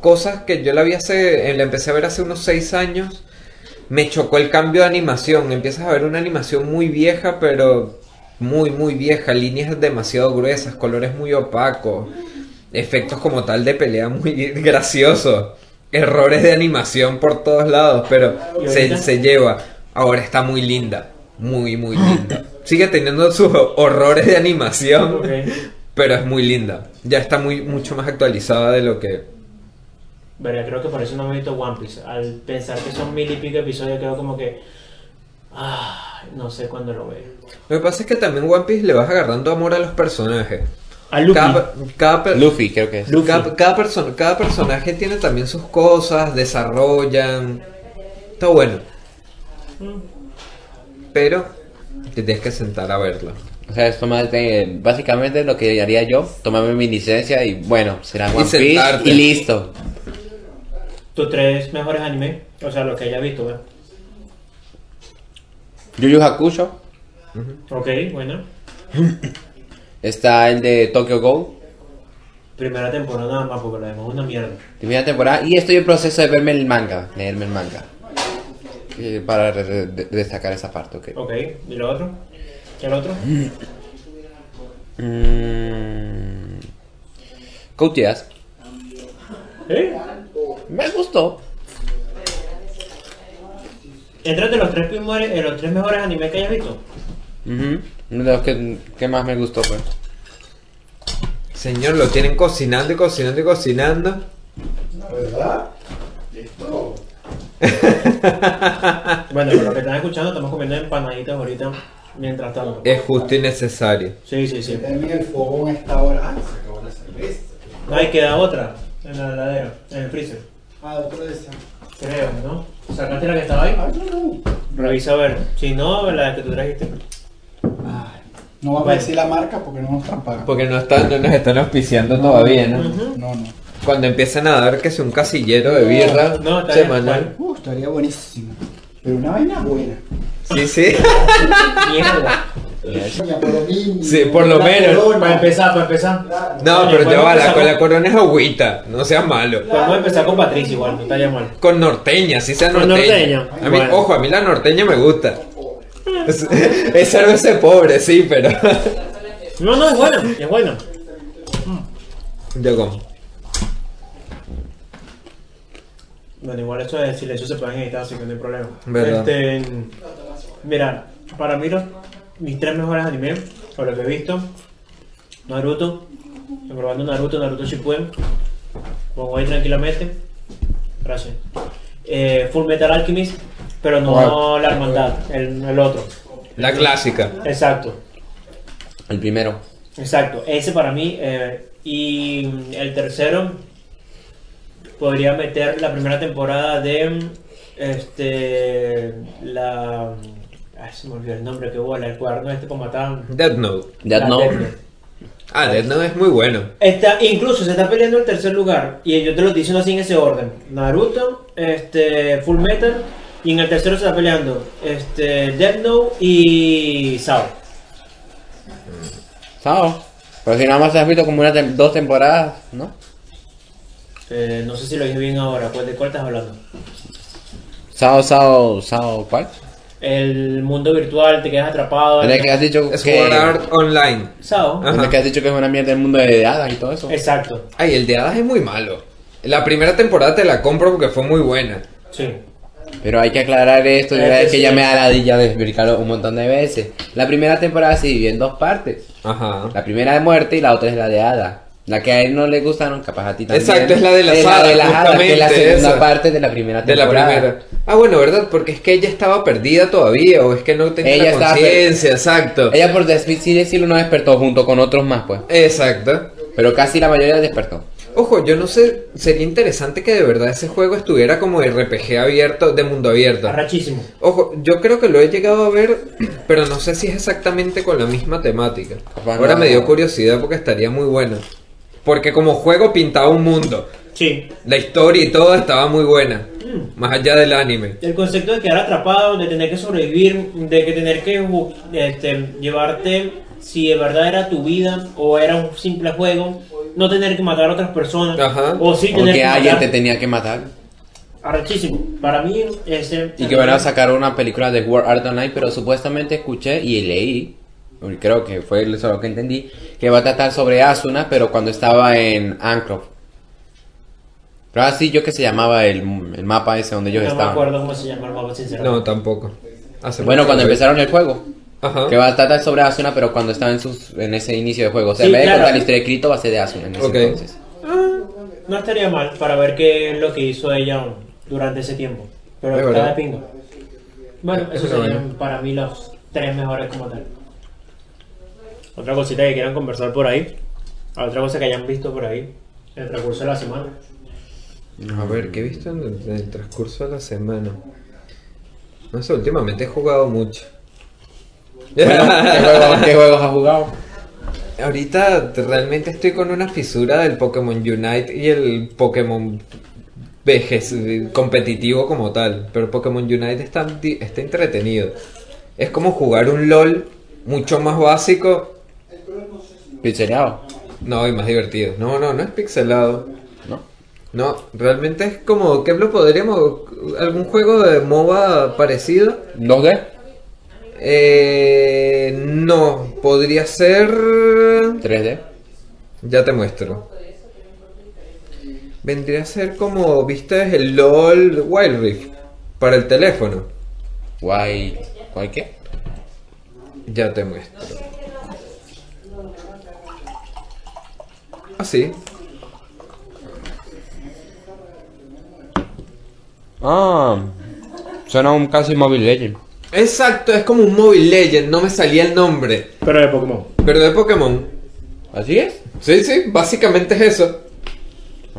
Cosas que yo la vi hace. La empecé a ver hace unos seis años. Me chocó el cambio de animación. Empiezas a ver una animación muy vieja, pero muy, muy vieja. Líneas demasiado gruesas, colores muy opacos. Efectos como tal de pelea muy graciosos. Errores de animación por todos lados, pero ¿Y se, se lleva. Ahora está muy linda. Muy, muy linda. Sigue teniendo sus horrores de animación, pero es muy linda. Ya está muy, mucho más actualizada de lo que. Verga, creo que por eso no me he visto One Piece. Al pensar que son mil y pico episodios, quedo como que. Ah, no sé cuándo lo veo. Lo que pasa es que también One Piece le vas agarrando amor a los personajes. A Luffy. Cada, cada Luffy, creo que es. Luffy. cada, cada perso- cada personaje tiene también sus cosas, desarrollan. Está bueno. Pero te tienes que sentar a verlo. O sea, es tomarte, básicamente lo que haría yo, tomarme mi licencia y bueno, será Y One Piece sentarte. y listo. Tus tres mejores anime. O sea, los que hayas visto, ¿verdad? Yu Yu Hakusho, Ok, bueno. está el de Tokyo Ghoul, Primera temporada nada más, porque la demás es una mierda. primera temporada, y estoy en proceso de verme el manga, leerme el manga. Eh, Para re- re- de- destacar esa parte, ok. Ok, ¿y lo otro? ¿Qué el otro? Mm. Code Geass. ¿Eh? Me gustó. Entra entre los tres, primores, eh, los tres mejores animes que hayas visto. Uno de los que, que más me gustó, pues. Señor, lo tienen cocinando y cocinando y cocinando. ¿Verdad? Bueno, por lo que están escuchando, estamos comiendo empanaditas ahorita mientras tanto. Es justo y necesario. Sí, sí, sí. Termina el fogón a esta hora. Ah, se acabó la cerveza. No, ahí queda otra en la heladera, en el freezer. Ah, otra de esas. Creo, ¿no? ¿Sacaste la que estaba ahí? Ah, no, no. Revisa a ver. Si no, la que tú trajiste. Ay, no vamos Bueno. a decir la marca porque no nos están pagando. Porque no, están, no nos están auspiciando todavía, ¿no? No, no. Cuando empiezan a dar que sea un casillero de birra No, semanal. Uh, estaría buenísimo. Pero una vaina buena. Sí, sí. Mierda. Sí, por lo menos. Para empezar, para empezar. No, pero ya podemos va, la, con con- la corona es agüita, no sea malo. Podemos empezar con Patricia igual, no estaría mal. Con norteña, sí sea Con norteña. norteña. A mí, Bueno. Ojo, a mí la norteña me gusta. Es, es cerveza pobre, sí, pero. No, no, es buena, es buena. Yo como. Bueno, igual eso de silencio se pueden editar, así que no hay problema. Verdad. Este, mira, para mí los, mis tres mejores animes, por lo que he visto, Naruto, estoy probando Naruto, Naruto Shippuden, pongo ahí tranquilamente, gracias. Eh, Full Metal Alchemist, pero no la hermandad, el, el otro. La clásica. Exacto. El primero. Exacto, ese para mí. eh, y el tercero podría meter la primera temporada de este la ay, se me olvidó el nombre que bola, el cuaderno este como mataban. Death Note. La Note. Death Note. Ah, Death Note es muy bueno. Está, incluso se está peleando el tercer lugar y yo te lo estoy diciendo así en ese orden. Naruto, este Full Metal y en el tercero se está peleando este Death Note y Sao. Sao. Pero si nada más has visto como una tem- dos temporadas, ¿no? Eh, no sé si lo dije bien ahora, pues de cuál estás hablando. Sao, Sao, Sao, ¿cuál? El mundo virtual, te quedas atrapado. En el que has dicho Es que... Art Online. Sao. En el que has dicho que es una mierda el mundo de hadas y todo eso. Exacto, Ay, el de hadas es muy malo. La primera temporada te la compro porque fue muy buena. sí. Pero hay que aclarar esto, Es que es que sí. ya me da la dilla de explicarlo un montón de veces. La primera temporada se dividió en dos partes. Ajá. La primera de muerte y la otra es la de hada. La que a él no le gustaron, capaz a ti también. Exacto, es la de las Es hadas, de que es la segunda esa. parte de la primera De la temporada. primera. Ah, bueno, ¿verdad? Porque es que ella estaba perdida todavía, o es que no tenía la conciencia, exacto. Ella por decirlo no despertó junto con otros más, pues. Exacto. Pero casi la mayoría despertó. Ojo, yo no sé, sería interesante que de verdad ese juego estuviera como RPG abierto, de mundo abierto. Arrachísimo. Ojo, yo creo que lo he llegado a ver, pero no sé si es exactamente con la misma temática. Ahora me dio curiosidad porque estaría muy bueno. Porque como juego pintaba un mundo. Sí. La historia y todo estaba muy buena. Mm. Más allá del anime. El concepto de quedar atrapado, de tener que sobrevivir, de que tener que este, llevarte si de verdad era tu vida o era un simple juego, no tener que matar a otras personas, Ajá. o sí O tener que que alguien matar. te tenía que matar. Arrechísimo. Para mí, ese. Y que van a sacar una película de World Art Online, pero supuestamente escuché y leí, creo que fue eso lo que entendí, que va a tratar sobre Asuna, pero cuando estaba en Ancroft. Pero así yo que se llamaba el, el mapa ese donde ellos No me estaban. acuerdo cómo se llama el mapa, sinceramente. No, tampoco. Hace Bueno, cuando que empezaron el juego. Ajá. Que va a tratar sobre Asuna, pero cuando estaba en, sus, en ese inicio de juego. O sea, Sí, en vez de claro. contar la historia de Kirito, va a ser de Asuna en ese Ok. entonces. No estaría mal para ver qué es lo que hizo ella durante ese tiempo. Pero De está de pingo. Bueno, Es esos una serían para mí los tres mejores como tal. Otra cosita que quieran conversar por ahí. Otra cosa que hayan visto por ahí. En el transcurso de la semana. A ver, ¿qué he visto en el, en el transcurso de la semana? No sé, últimamente he jugado mucho. Bueno, ¿qué, juegos, qué juegos has jugado? Ahorita realmente estoy con una fisura del Pokémon Unite y el Pokémon vejez competitivo como tal. Pero Pokémon Unite está, está entretenido. Es como jugar un LOL mucho más básico. Pixeleado. No, y más divertido. No, no, no es pixelado. ¿No? No, realmente es como, ¿qué lo podríamos? ¿Algún juego de MOBA parecido? ¿2D? Eh, no, podría ser... 3D. Ya te muestro. Vendría a ser como, ¿viste el LOL Wild Rift? Para el teléfono. Guay. ¿Guay qué? Ya te muestro. Así. Ah. Suena un casi Mobile Legend. Exacto, es como un Mobile Legend, no me salía el nombre. Pero de Pokémon. Pero de Pokémon. ¿Así es? Sí, sí, básicamente es eso.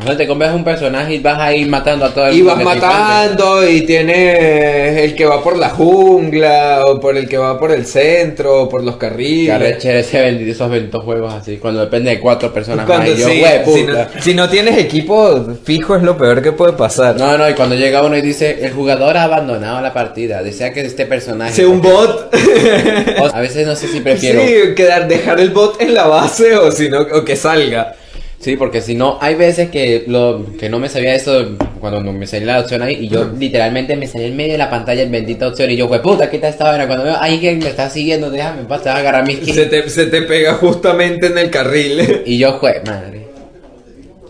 O sea, te compras un personaje y vas a ir matando a todo el Y mundo vas te encuentres. matando y tienes el que va por la jungla o por el que va por el centro o por los carriles. arrecher ese bendito, esos benditos juegos así, cuando depende de cuatro personas Cuando más. Y yo, sí, "Hue si, puta". no, si no tienes equipo fijo es lo peor que puede pasar. No, no, y cuando llega uno y dice, el jugador ha abandonado la partida, desea que este personaje... Sea un bot. O- a veces no sé si prefiero... Sí, quedar, dejar el bot en la base o si no, o que salga. Sí, porque si no, hay veces que lo que no me sabía eso cuando no me salía la opción ahí y yo literalmente me salía en medio de la pantalla el bendita opción y yo, pues puta, ¿qué tal esta vaina? Cuando veo, ay, que me está siguiendo, déjame vas a agarrar mi Se te, se te pega justamente en el carril. Y yo, jue, madre.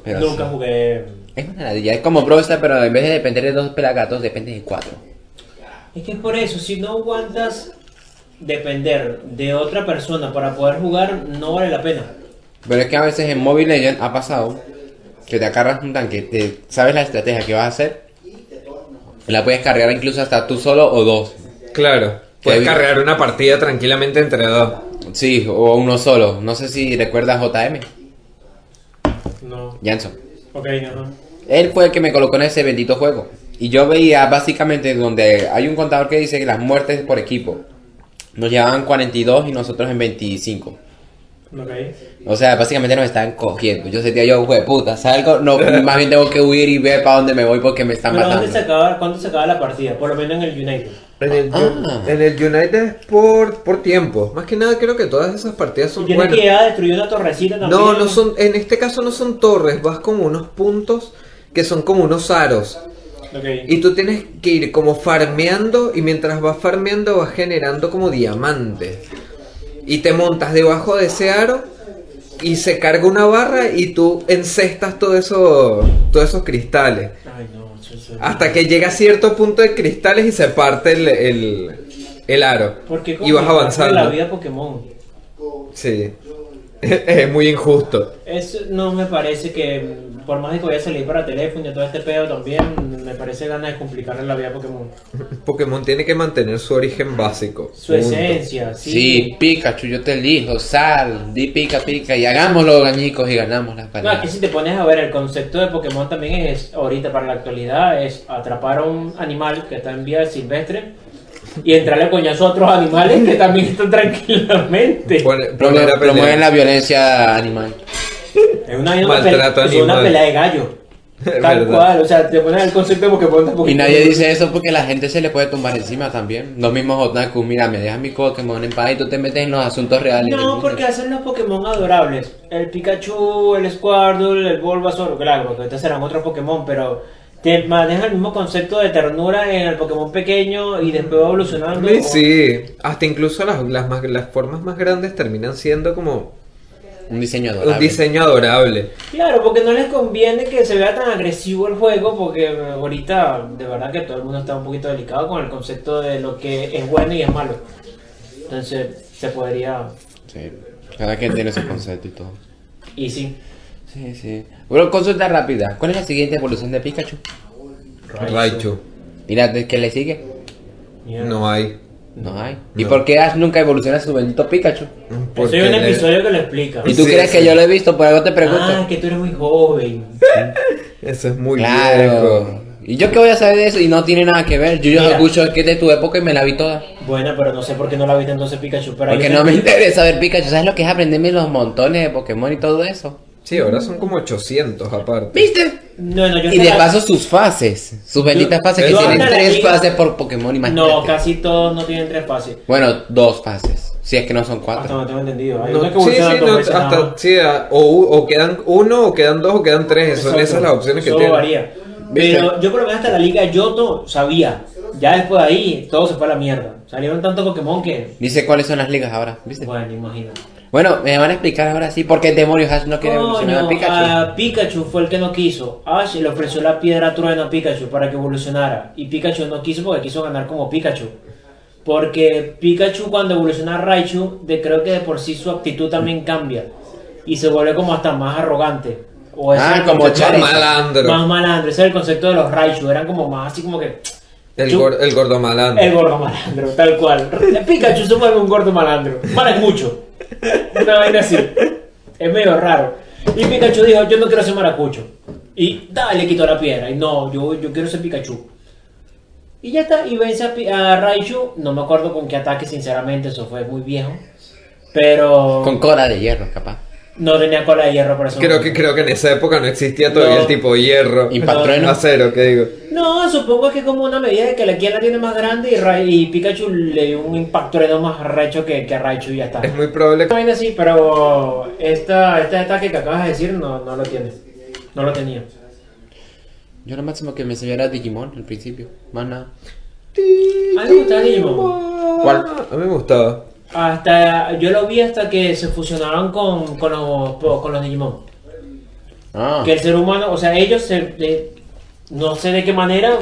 Pero Nunca sí. jugué. Es una ladilla. Es como Brawl Stars, pero en vez de depender de dos pelagatos, depende de cuatro. Es que es por eso, si no aguantas depender de otra persona para poder jugar, no vale la pena. Pero es que a veces en Mobile Legends ha pasado que te agarras un tanque, te sabes la estrategia que vas a hacer, y la puedes cargar incluso hasta tú solo o dos. Claro. Puedes cargar una partida tranquilamente entre dos. Sí, o uno solo. No sé si recuerdas JM, No. Janson. Ok, no. Él fue el que me colocó en ese bendito juego. Y yo veía básicamente donde hay un contador que dice que las muertes por equipo nos llevaban 42 y nosotros en 25. Ok. O sea, básicamente nos estaban cogiendo. Yo sentía yo, güey, puta, salgo, no, más bien tengo que huir y ver para dónde me voy porque me están Pero ¿dónde matando. se acaba, ¿cuándo se acaba la partida? Por lo menos en el United. En el, Ah. en el United es por, por tiempo. Más que nada creo que todas esas partidas Y son tienes buenas. que llegar a destruir una torrecita también. No, no son, en este caso no son torres, vas con unos puntos que son como unos aros. Ok. Y tú tienes que ir como farmeando y mientras vas farmeando vas generando como diamantes. Y te montas debajo de ese aro y se carga una barra y tú encestas todo eso, todos esos cristales. Ay, no, Hasta que llega a cierto punto de cristales y se parte el, el, el aro. ¿Por qué Y vas avanzando. la vida Pokémon? Sí. es muy injusto. Eso no me parece que, por más de que voy a salir para teléfono y todo este pedo también, me parece ganas de complicarle la vida a Pokémon. Pokémon tiene que mantener su origen básico. Su Punto. esencia, sí. Sí, Pikachu, yo te elijo, sal, di pica pica y hagámoslo gañicos y ganamos las No, aquí peleas. si te pones a ver, el concepto de Pokémon también es, ahorita para la actualidad, es atrapar a un animal que está en vía silvestre y entrarle a coñazo a otros animales que también están tranquilamente. Promueven la violencia animal. Es una, una Maltrato pelea, es una pelea de gallo. Tal verdad. cual, o sea, te pones el concepto de Pokémon de Pokémon. Y nadie dice eso porque la gente se le puede tumbar encima también. Los mismos otakus, mira, me dejas mi Pokémon en paz y tú te metes en los asuntos reales. del No, mundo. porque hacen los Pokémon adorables. El Pikachu, el Squirtle, el Bulbasaur, claro, porque estos serán otros Pokémon, pero te manejan el mismo concepto de ternura en el Pokémon pequeño y después va evolucionando. Sí, sí. Hasta incluso las, las, más- las formas más grandes terminan siendo como Un diseño un adorable. diseño adorable. Claro, porque no les conviene que se vea tan agresivo el juego, porque eh, ahorita de verdad que todo el mundo está un poquito delicado con el concepto de lo que es bueno y es malo. Entonces se podría... Sí. Cada quien tiene su concepto y todo. Y sí. Sí, sí. Bueno, consulta rápida. ¿Cuál es la siguiente evolución de Pikachu? Raichu. ¿Y la de- que le sigue? No hay. No hay. ¿Y No. por qué Ash nunca evoluciona su bendito Pikachu? Porque Eso hay un le- episodio que lo explica. ¿Y tú Sí, crees sí. que yo lo he visto? Por algo te pregunto. Ah, que tú eres muy joven. Eso es muy claro. viejo. ¿Y yo qué voy a saber de eso? Y no tiene nada que ver. Yo, yo Mira. escucho que es de tu época y me la vi toda. Bueno, pero no sé por qué no la viste entonces Pikachu. Pero Porque no me interesa ver Pikachu. ¿Sabes lo que es aprenderme los montones de Pokémon y todo eso? Sí, ahora son como 800 aparte. ¿Viste? No, no, yo Y hasta de la- paso sus fases. Sus benditas fases que tienen hasta tres liga- fases por Pokémon, imagínate. No, casi todos no tienen tres fases. Bueno, dos fases. Si es que no son Hasta cuatro. no tengo entendido. Hay No, que sí, sí, no, hasta, sí, a- o, o quedan uno, o quedan dos, o quedan tres. Son esas las opciones que tienen. varía. ¿Viste? Pero yo lo menos hasta la liga Yoto sabía. Ya después de ahí todo se fue a la mierda. Salieron tantos Pokémon que... Dice cuáles son las ligas ahora, ¿viste? Bueno, imagínate. Bueno, me van a explicar ahora sí por qué demonios Ash no quiere evolucionar a Coño, Pikachu. a Pikachu fue el que no quiso. Ash le ofreció la piedra trueno a Pikachu para que evolucionara. Y Pikachu no quiso porque quiso ganar como Pikachu. Porque Pikachu cuando evoluciona a Raichu, de, creo que de por sí su actitud también cambia. Y se vuelve como hasta más arrogante. O Ah, como. Malandro. Más malandro. Ese es el concepto de los Raichu. Eran como más así como que... El, Chu- gor- el gordo malandro. el gordo malandro, tal cual. Pikachu se vuelve un gordo malandro. Vale mucho. Una vaina así. Es medio raro. Y Pikachu dijo, yo no quiero ser maracucho. Y dale, quitó la piedra. Y no, yo, yo quiero ser Pikachu. Y ya está. Y vence a, a Raichu. No me acuerdo con qué ataque, sinceramente. Eso fue muy viejo. Pero Con cola de hierro, capaz. No tenía cola de hierro por eso. Creo que, creo que en esa época no existía todavía No. el tipo hierro. Impact No, Trueno. Acero, ¿qué digo? No, supongo que como una medida de que la quien la tiene más grande y, Ra- y Pikachu le dio un impacto más recho que, que a Raichu y ya está. Es muy probable que... Una vaina así, pero esta, este ataque que acabas de decir no, no lo tiene. No lo tenía. Yo lo máximo que me enseñó era Digimon al principio. Más nada. A mí me gustaba Digimon. ¿Cuál? A mí me gustaba. Hasta, yo lo vi hasta que se fusionaron con, con, los, con los Digimon. Ah. Que el ser humano, o sea, ellos se, de- no sé de qué manera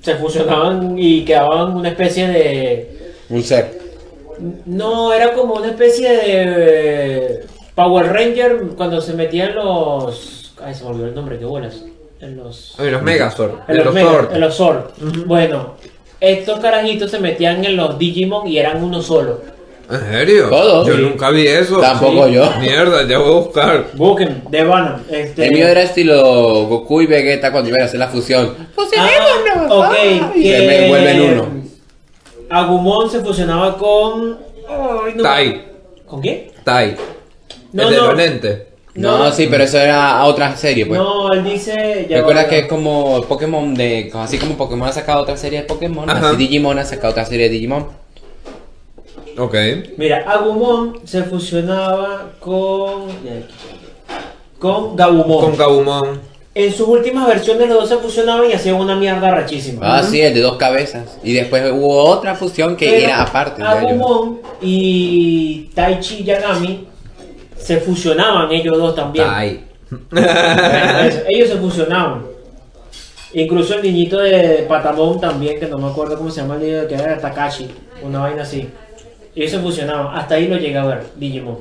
se fusionaban y quedaban una especie de Un ser. no, era como una especie de Power Ranger cuando se metían los ay, se me olvidó el nombre, qué bolas. En los En los Megazord. en En los, los Mega- Zord. en los Zord. Bueno, estos carajitos se metían en los Digimon y eran uno solo. ¿En serio? Todos. Yo Sí. nunca vi eso. Tampoco Sí. yo. Mierda, ya voy a buscar. Busquen, de. Este... El mío era estilo Goku y Vegeta cuando iban a hacer la fusión. Ah, ok, Y se me vuelven uno. Agumon se fusionaba con. Ay, no. Tai. ¿Con qué? Tai. No, el de no. los lentes. No, No. sí, pero eso era otra serie, pues. No, él dice. ya Recuerda que es como Pokémon de. Así como Pokémon ha sacado otra serie de Pokémon, Ajá. así Digimon ha sacado otra serie de Digimon. Ok. Mira, Agumon se fusionaba con. Con Gabumon. Con Gabumon. En sus últimas versiones los dos se fusionaban y hacían una mierda rachísima. Ah, sí, el de dos cabezas. Y después hubo otra fusión que Pero era aparte. Agumon y Taichi Yagami se fusionaban ellos dos también. Eso, ellos se fusionaban. Incluso el niñito de Patamon también, que no me acuerdo cómo se llama el niño que era Takashi, una vaina así. Ellos se fusionaban, hasta ahí lo llegué a ver, Digimon.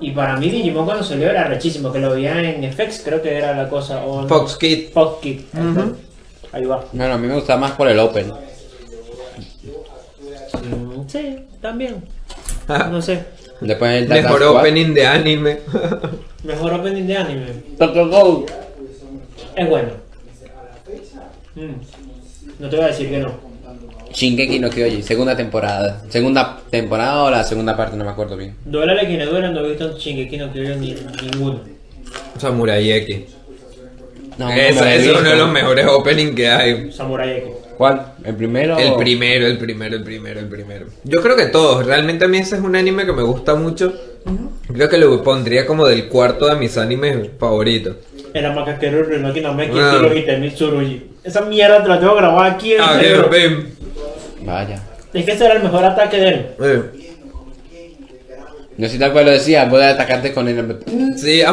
Y para mí Digimon cuando salió era rechísimo, que lo veía en FX, creo que era la cosa. O Fox Kid. Fox Kid. ahí va. Bueno, a mí me gustaba más por el Open. Mm, sí, también. No sé. Después el Mejor opening de anime. Mejor opening de anime. Tokyo Ghoul. Es bueno. Mm. No te voy a decir que no. Shingeki no Kyojin, segunda temporada. Segunda temporada o la segunda parte, no me acuerdo bien. Duélale quienes duelen, no he visto Shingeki no Kyojin ni ninguno. Samurai X. No, Ese no es uno de los mejores openings que hay. Samurai X. ¿Cuál? ¿El primero? El o- primero, el primero, el primero, el primero. Yo creo que todos. Realmente a mí ese es un anime que me gusta mucho. Creo que lo pondría como del cuarto de mis animes favoritos. El macaquero Renoki no me Ah. Tsurugi. Esa mierda te la tengo grabada aquí en el Vaya. Es que ese era el mejor ataque de él. Eh, Yo sí tal cual lo decía, voy a atacarte con el... Sí,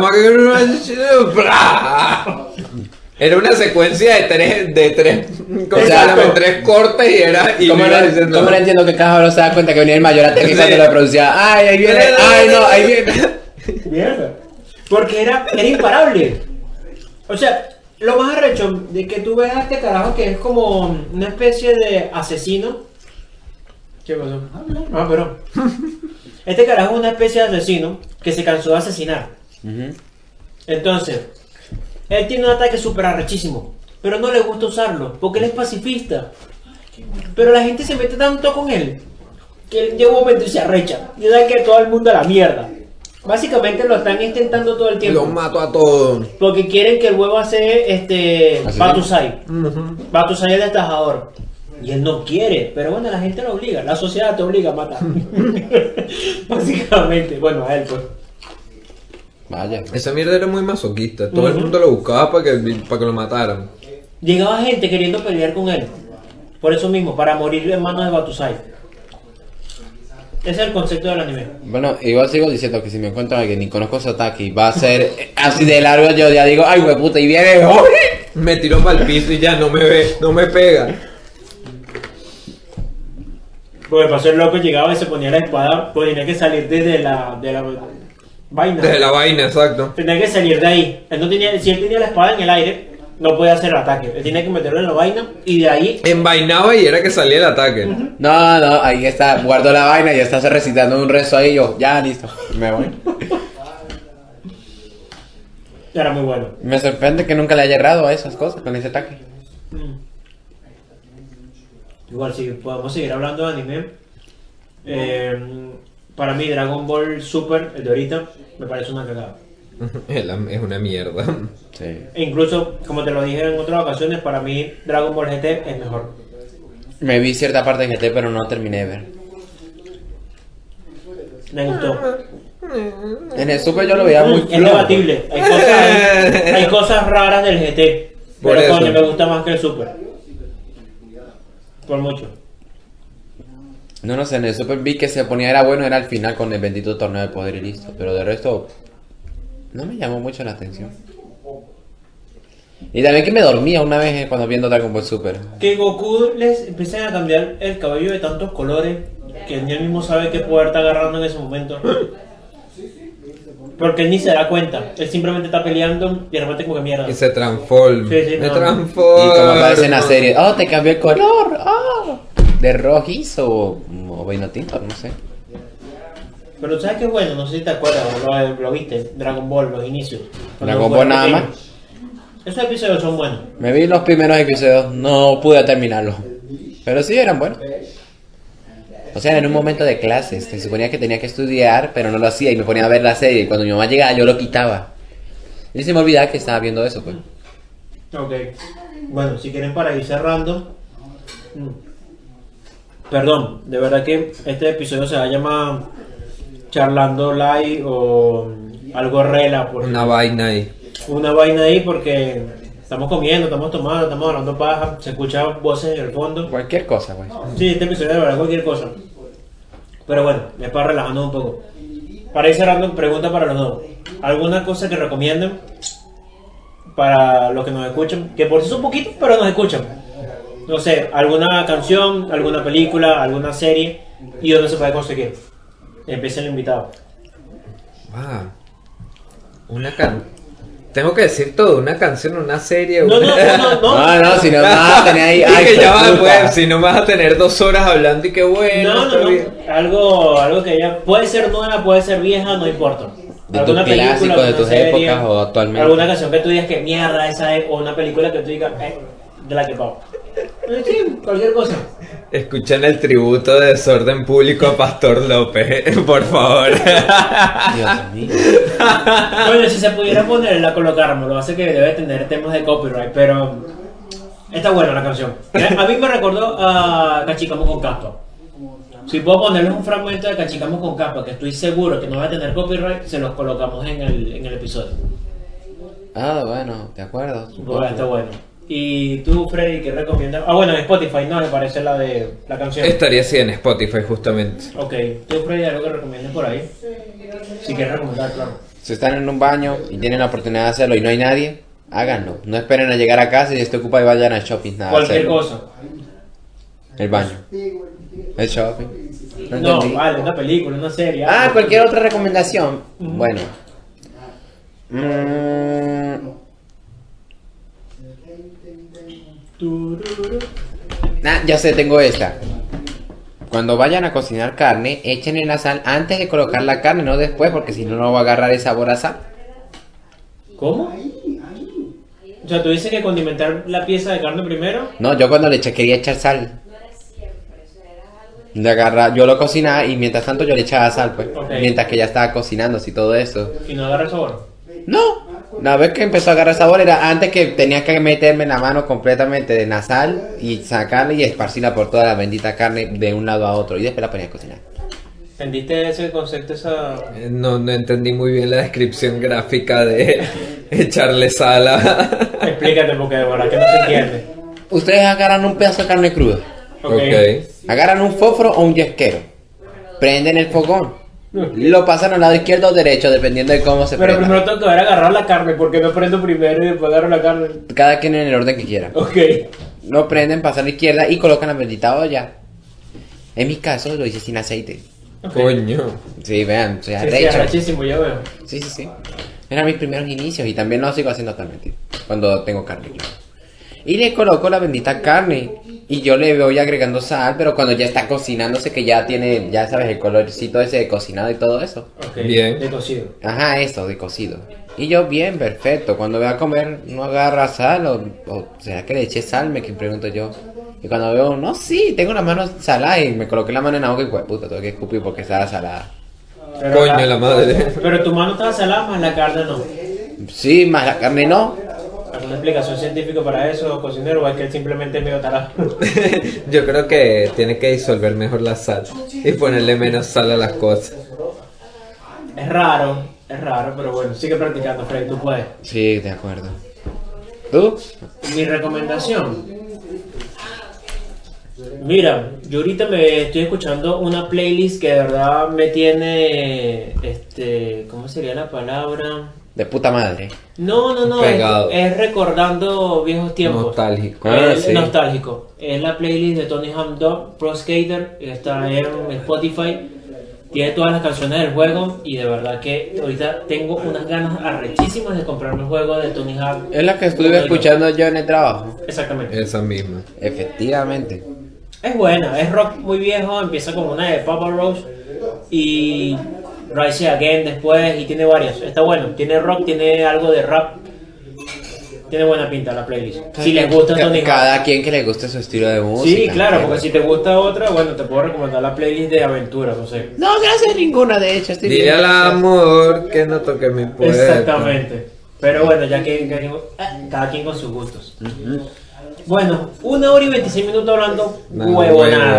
Era una secuencia de tres, de tres, ¿cómo se Exacto. llama? Tres cortes y era. Y ¿Cómo no, diciendo- cómo no entiendo que cada uno se da cuenta que venía el mayor ataque Sí. cuando lo producía? ¡Ay, ahí viene! ¡Ay, no, ahí viene! Mierda. Porque era, era imparable. O sea, lo más arrecho de que tú ves a este carajo que es como una especie de asesino. ¿Qué pasó? Ah, pero. Este carajo es una especie de asesino que se cansó de asesinar. Entonces, él tiene un ataque súper arrechísimo, pero no le gusta usarlo, porque él es pacifista. Pero la gente se mete tanto con él, que él llega un momento y se arrecha, y da que todo el mundo a la mierda. Básicamente lo están intentando todo el Los tiempo, mato a todos. porque quieren que el huevo hace este. Batusai. Batusai es destajador. Y él no quiere, pero bueno, la gente lo obliga, la sociedad te obliga a matar. Básicamente, bueno, a él pues. Vaya. Esa mierda era muy masoquista. Todo el mundo lo buscaba para que, para que lo mataran. Llegaba gente queriendo pelear con él. Por eso mismo, para morir en manos de Batusai. Ese es el concepto del anime. Bueno, igual sigo diciendo que si me encuentro a alguien y conozco ataque y va a ser así de largo, yo ya digo, ¡ay, puta! Y viene, ¡ay! Me tiró para el piso y ya no me ve, no me pega. Porque pasó el loco, llegaba y se ponía la espada, pues tenía que salir desde la, de la vaina. Desde la vaina, exacto. Tenía que salir de ahí. Él no tenía, si él tenía la espada en el aire, no podía hacer el ataque. Él tenía que meterlo en la vaina y de ahí Envainaba y era que salía el ataque. No, no, ahí está, guardo la vaina y estás recitando un rezo ahí, yo, ya, listo, me voy. era muy bueno. Me sorprende que nunca le haya errado a esas cosas con ese ataque. Mm. Igual, si podemos seguir hablando de anime. eh, para mí, Dragon Ball Super, el de ahorita, me parece una cagada. Es una mierda. Sí. E incluso, como te lo dije en otras ocasiones, para mí Dragon Ball GT es mejor. Me vi cierta parte de GT, pero no terminé de ver. Me gustó. En el Super yo lo veía muy Es debatible. Hay cosas, hay cosas raras del GT. Por Pero eso. coño, me gusta más que el Super. Por mucho. No, no sé, en el Super vi que se ponía era bueno, era al final con el bendito torneo de poder y listo. Pero de resto, No me llamó mucho la atención. Y también que me dormía una vez eh, cuando viendo Dragon Ball Super. Que Goku les empiecen a cambiar el cabello de tantos colores que ni él mismo sabe qué poder está agarrando en ese momento. Porque él ni se da cuenta. Él simplemente está peleando y de repente como que mierda. Y se transforma. Sí, sí, me no. transforma. Y como aparece en la serie, oh, te cambió el color, oh, de rojizo o, o vino tinto, no sé. Pero ¿sabes qué es bueno? No sé si te acuerdas, lo, lo viste, Dragon Ball, los inicios. Dragon Ball nada más. Esos episodios son buenos. Me vi los primeros episodios, no pude terminarlos. Pero sí eran buenos. O sea, en un momento de clases, se suponía que tenía que estudiar, pero no lo hacía y me ponía a ver la serie. Y cuando mi mamá llegaba, yo lo quitaba. Y se me olvidaba que estaba viendo eso, pues. Ok. Bueno, si quieren para ir cerrando. Perdón, de verdad que este episodio se va a llamar Charlando Live o algo rela. Porque Una vaina ahí. una vaina ahí porque estamos comiendo, estamos tomando, estamos hablando paja, se escuchan voces en el fondo. Cualquier cosa, pues. Sí, este episodio de verdad cualquier cosa. Pero bueno, me para relajando un poco. Para ir cerrando, pregunta para los dos. ¿Alguna cosa que recomienden para los que nos escuchan? Que por sí son poquitos, pero nos escuchan. No sé, alguna canción, alguna película, alguna serie y dónde se puede conseguir. Empieza el invitado. Ah. Una can... Tengo que decir todo, una canción, una serie. No, una- no, no, no, no. No, no, si no me vas a tener ahí. Ay, que ya va, puta. pues, si no me vas a tener dos horas hablando y que bueno. No, no, no. Algo, algo que ya puede ser nueva, puede ser vieja, no importa. De tus clásicos, de alguna tus épocas o actualmente. Alguna canción que tú digas que mierda esa es, o una película que tú digas, eh, de la que pago. Sí, cualquier cosa. Escuchan el tributo de desorden público a Pastor López, por favor. Dios mío. Bueno, si se pudiera poner, la colocáramos. Lo hace que debe tener temas de copyright, pero está buena la canción. A mí me recordó a Cachicamo con Caspa. Si puedo ponerles un fragmento de Cachicamo con Caspa, que estoy seguro que no va a tener copyright, se los colocamos en el, en el episodio. Ah, bueno, de acuerdo. Bueno, está bueno. ¿Y tú, Freddy, qué recomiendas? Ah, bueno, en Spotify, no, me parece la de la canción. Estaría así en Spotify, justamente. Ok, tú, Freddy, algo que recomiendas por ahí. Si quieres recomendar, claro. Si están en un baño y tienen la oportunidad de hacerlo y no hay nadie, háganlo. No esperen a llegar a casa y esté ocupado y vayan al shopping. Nada, Cualquier hacerlo. cosa. El baño. El shopping. No, No, vale, una película, una serie. Ah, cualquier otra recomendación. Bueno. Mm, ah, ya sé, tengo esta. Cuando vayan a cocinar carne, echen en la sal antes de colocar la carne, no después, porque si no, no va a agarrar el sabor a sal. ¿Cómo? O sea, tú dices que condimentar la pieza de carne primero. No, yo cuando le eché quería echar sal. Le agarra, yo lo cocinaba y mientras tanto yo le echaba sal, pues. Mientras que ya estaba cocinándose y todo eso. Y no agarra sabor. No, una vez que empezó a agarrar sabor era antes que tenía que meterme la mano completamente de la sal y sacarla y esparcirla por toda la bendita carne de un lado a otro y después la ponía a cocinar. ¿Entendiste ese concepto, esa... Eh, No, no entendí muy bien la descripción gráfica de echarle sal a... Explícate porque de verdad que no se entiende. Ustedes agarran un pedazo de carne cruda, Ok. ok. agarran un fósforo o un yesquero, prenden el fogón, lo pasan al lado izquierdo o derecho dependiendo de cómo se Pero prenda. primero tengo que ver agarrar la carne, porque no prendo primero y después agarro la carne. Cada quien en el orden que quiera. Ok. Lo prenden, pasan a la izquierda y colocan la bendita olla. En mi caso lo hice sin aceite. Coño. Sí, vean, o sea, Sí, sí, arrechísimo, veo. Sí, sí, sí. Eran mis primeros inicios y también lo sigo haciendo actualmente. Cuando tengo carne. Y le coloco la bendita carne. Y yo le voy agregando sal, pero cuando ya está cocinándose, que ya tiene, ya sabes, el colorcito ese de cocinado y todo eso. Ok. Bien. De cocido. Ajá, eso, de cocido. Y yo, bien, perfecto. Cuando voy a comer, no agarra sal. O, o será que le eché sal, me que pregunto yo. Y cuando veo, no, sí, tengo las manos saladas. Y me coloqué la mano en la boca y pues, puta, tengo que escupir porque estaba salada. Pero Coño, la madre. Pero tu mano estaba salada, más la carne no. Sí, más la carne no. ¿Alguna explicación científica para eso, cocinero? ¿O es que él simplemente medio tarado? Yo creo que tiene que disolver mejor la sal y ponerle menos sal a las cosas. es raro, es raro, pero bueno, sigue practicando, Freddy, tú puedes. Sí, de acuerdo. ¿Tú? Mi recomendación. Mira, yo ahorita me estoy escuchando una playlist que de verdad me tiene, este, ¿cómo sería la palabra? De puta madre. No, no, no. Es, es recordando viejos tiempos. Nostálgico. Ah, Es sí. nostálgico. Es la playlist de Tony Hawk 2 Pro Skater. Está en Spotify. Tiene todas las canciones del juego. Y de verdad que ahorita tengo unas ganas arrechísimas de comprarme el juego de Tony Hawk. Es la que estuve escuchando yo en el trabajo. Exactamente. Esa misma. Efectivamente. Es buena, es rock muy viejo, empieza como una de Papa Roach y Rise Again después y tiene varias. Está bueno, tiene rock, tiene algo de rap. Tiene buena pinta la playlist. Si les gusta Tony Hawk. Cada quien que le guste su estilo de música. Sí, claro, porque si te gusta otra, bueno, te puedo recomendar la playlist de aventuras, no sé. No, gracias a ninguna, de hecho. Estoy Dile bien, al amor que no toque mi puerta. Exactamente. Pero bueno, ya que cada quien, eh, cada quien con sus gustos. Bueno, una hora y 26 minutos hablando huevonadas.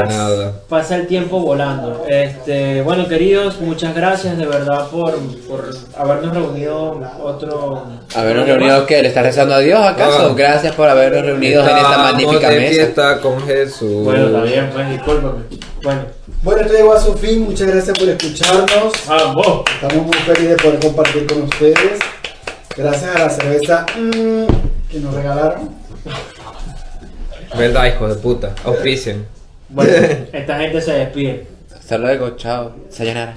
huevonada. Pasa el tiempo volando. Este, bueno, queridos, muchas gracias de verdad por, por habernos reunido otro. Habernos reunido, ¿qué? ¿Le estás rezando a Dios acaso? Ah. Gracias por habernos reunido en esta magnífica de mesa. fiesta con Jesús. Bueno, está bien, pues discúlpame. Bueno, Bueno, esto llegó a su fin. Muchas gracias por escucharnos. vamos. Estamos muy felices de poder compartir con ustedes. Gracias a la cerveza mm, que nos regalaron. ¿Verdad, hijo de puta? Auspicien. Bueno, esta gente se despide. Hasta luego, chao. Sayonara.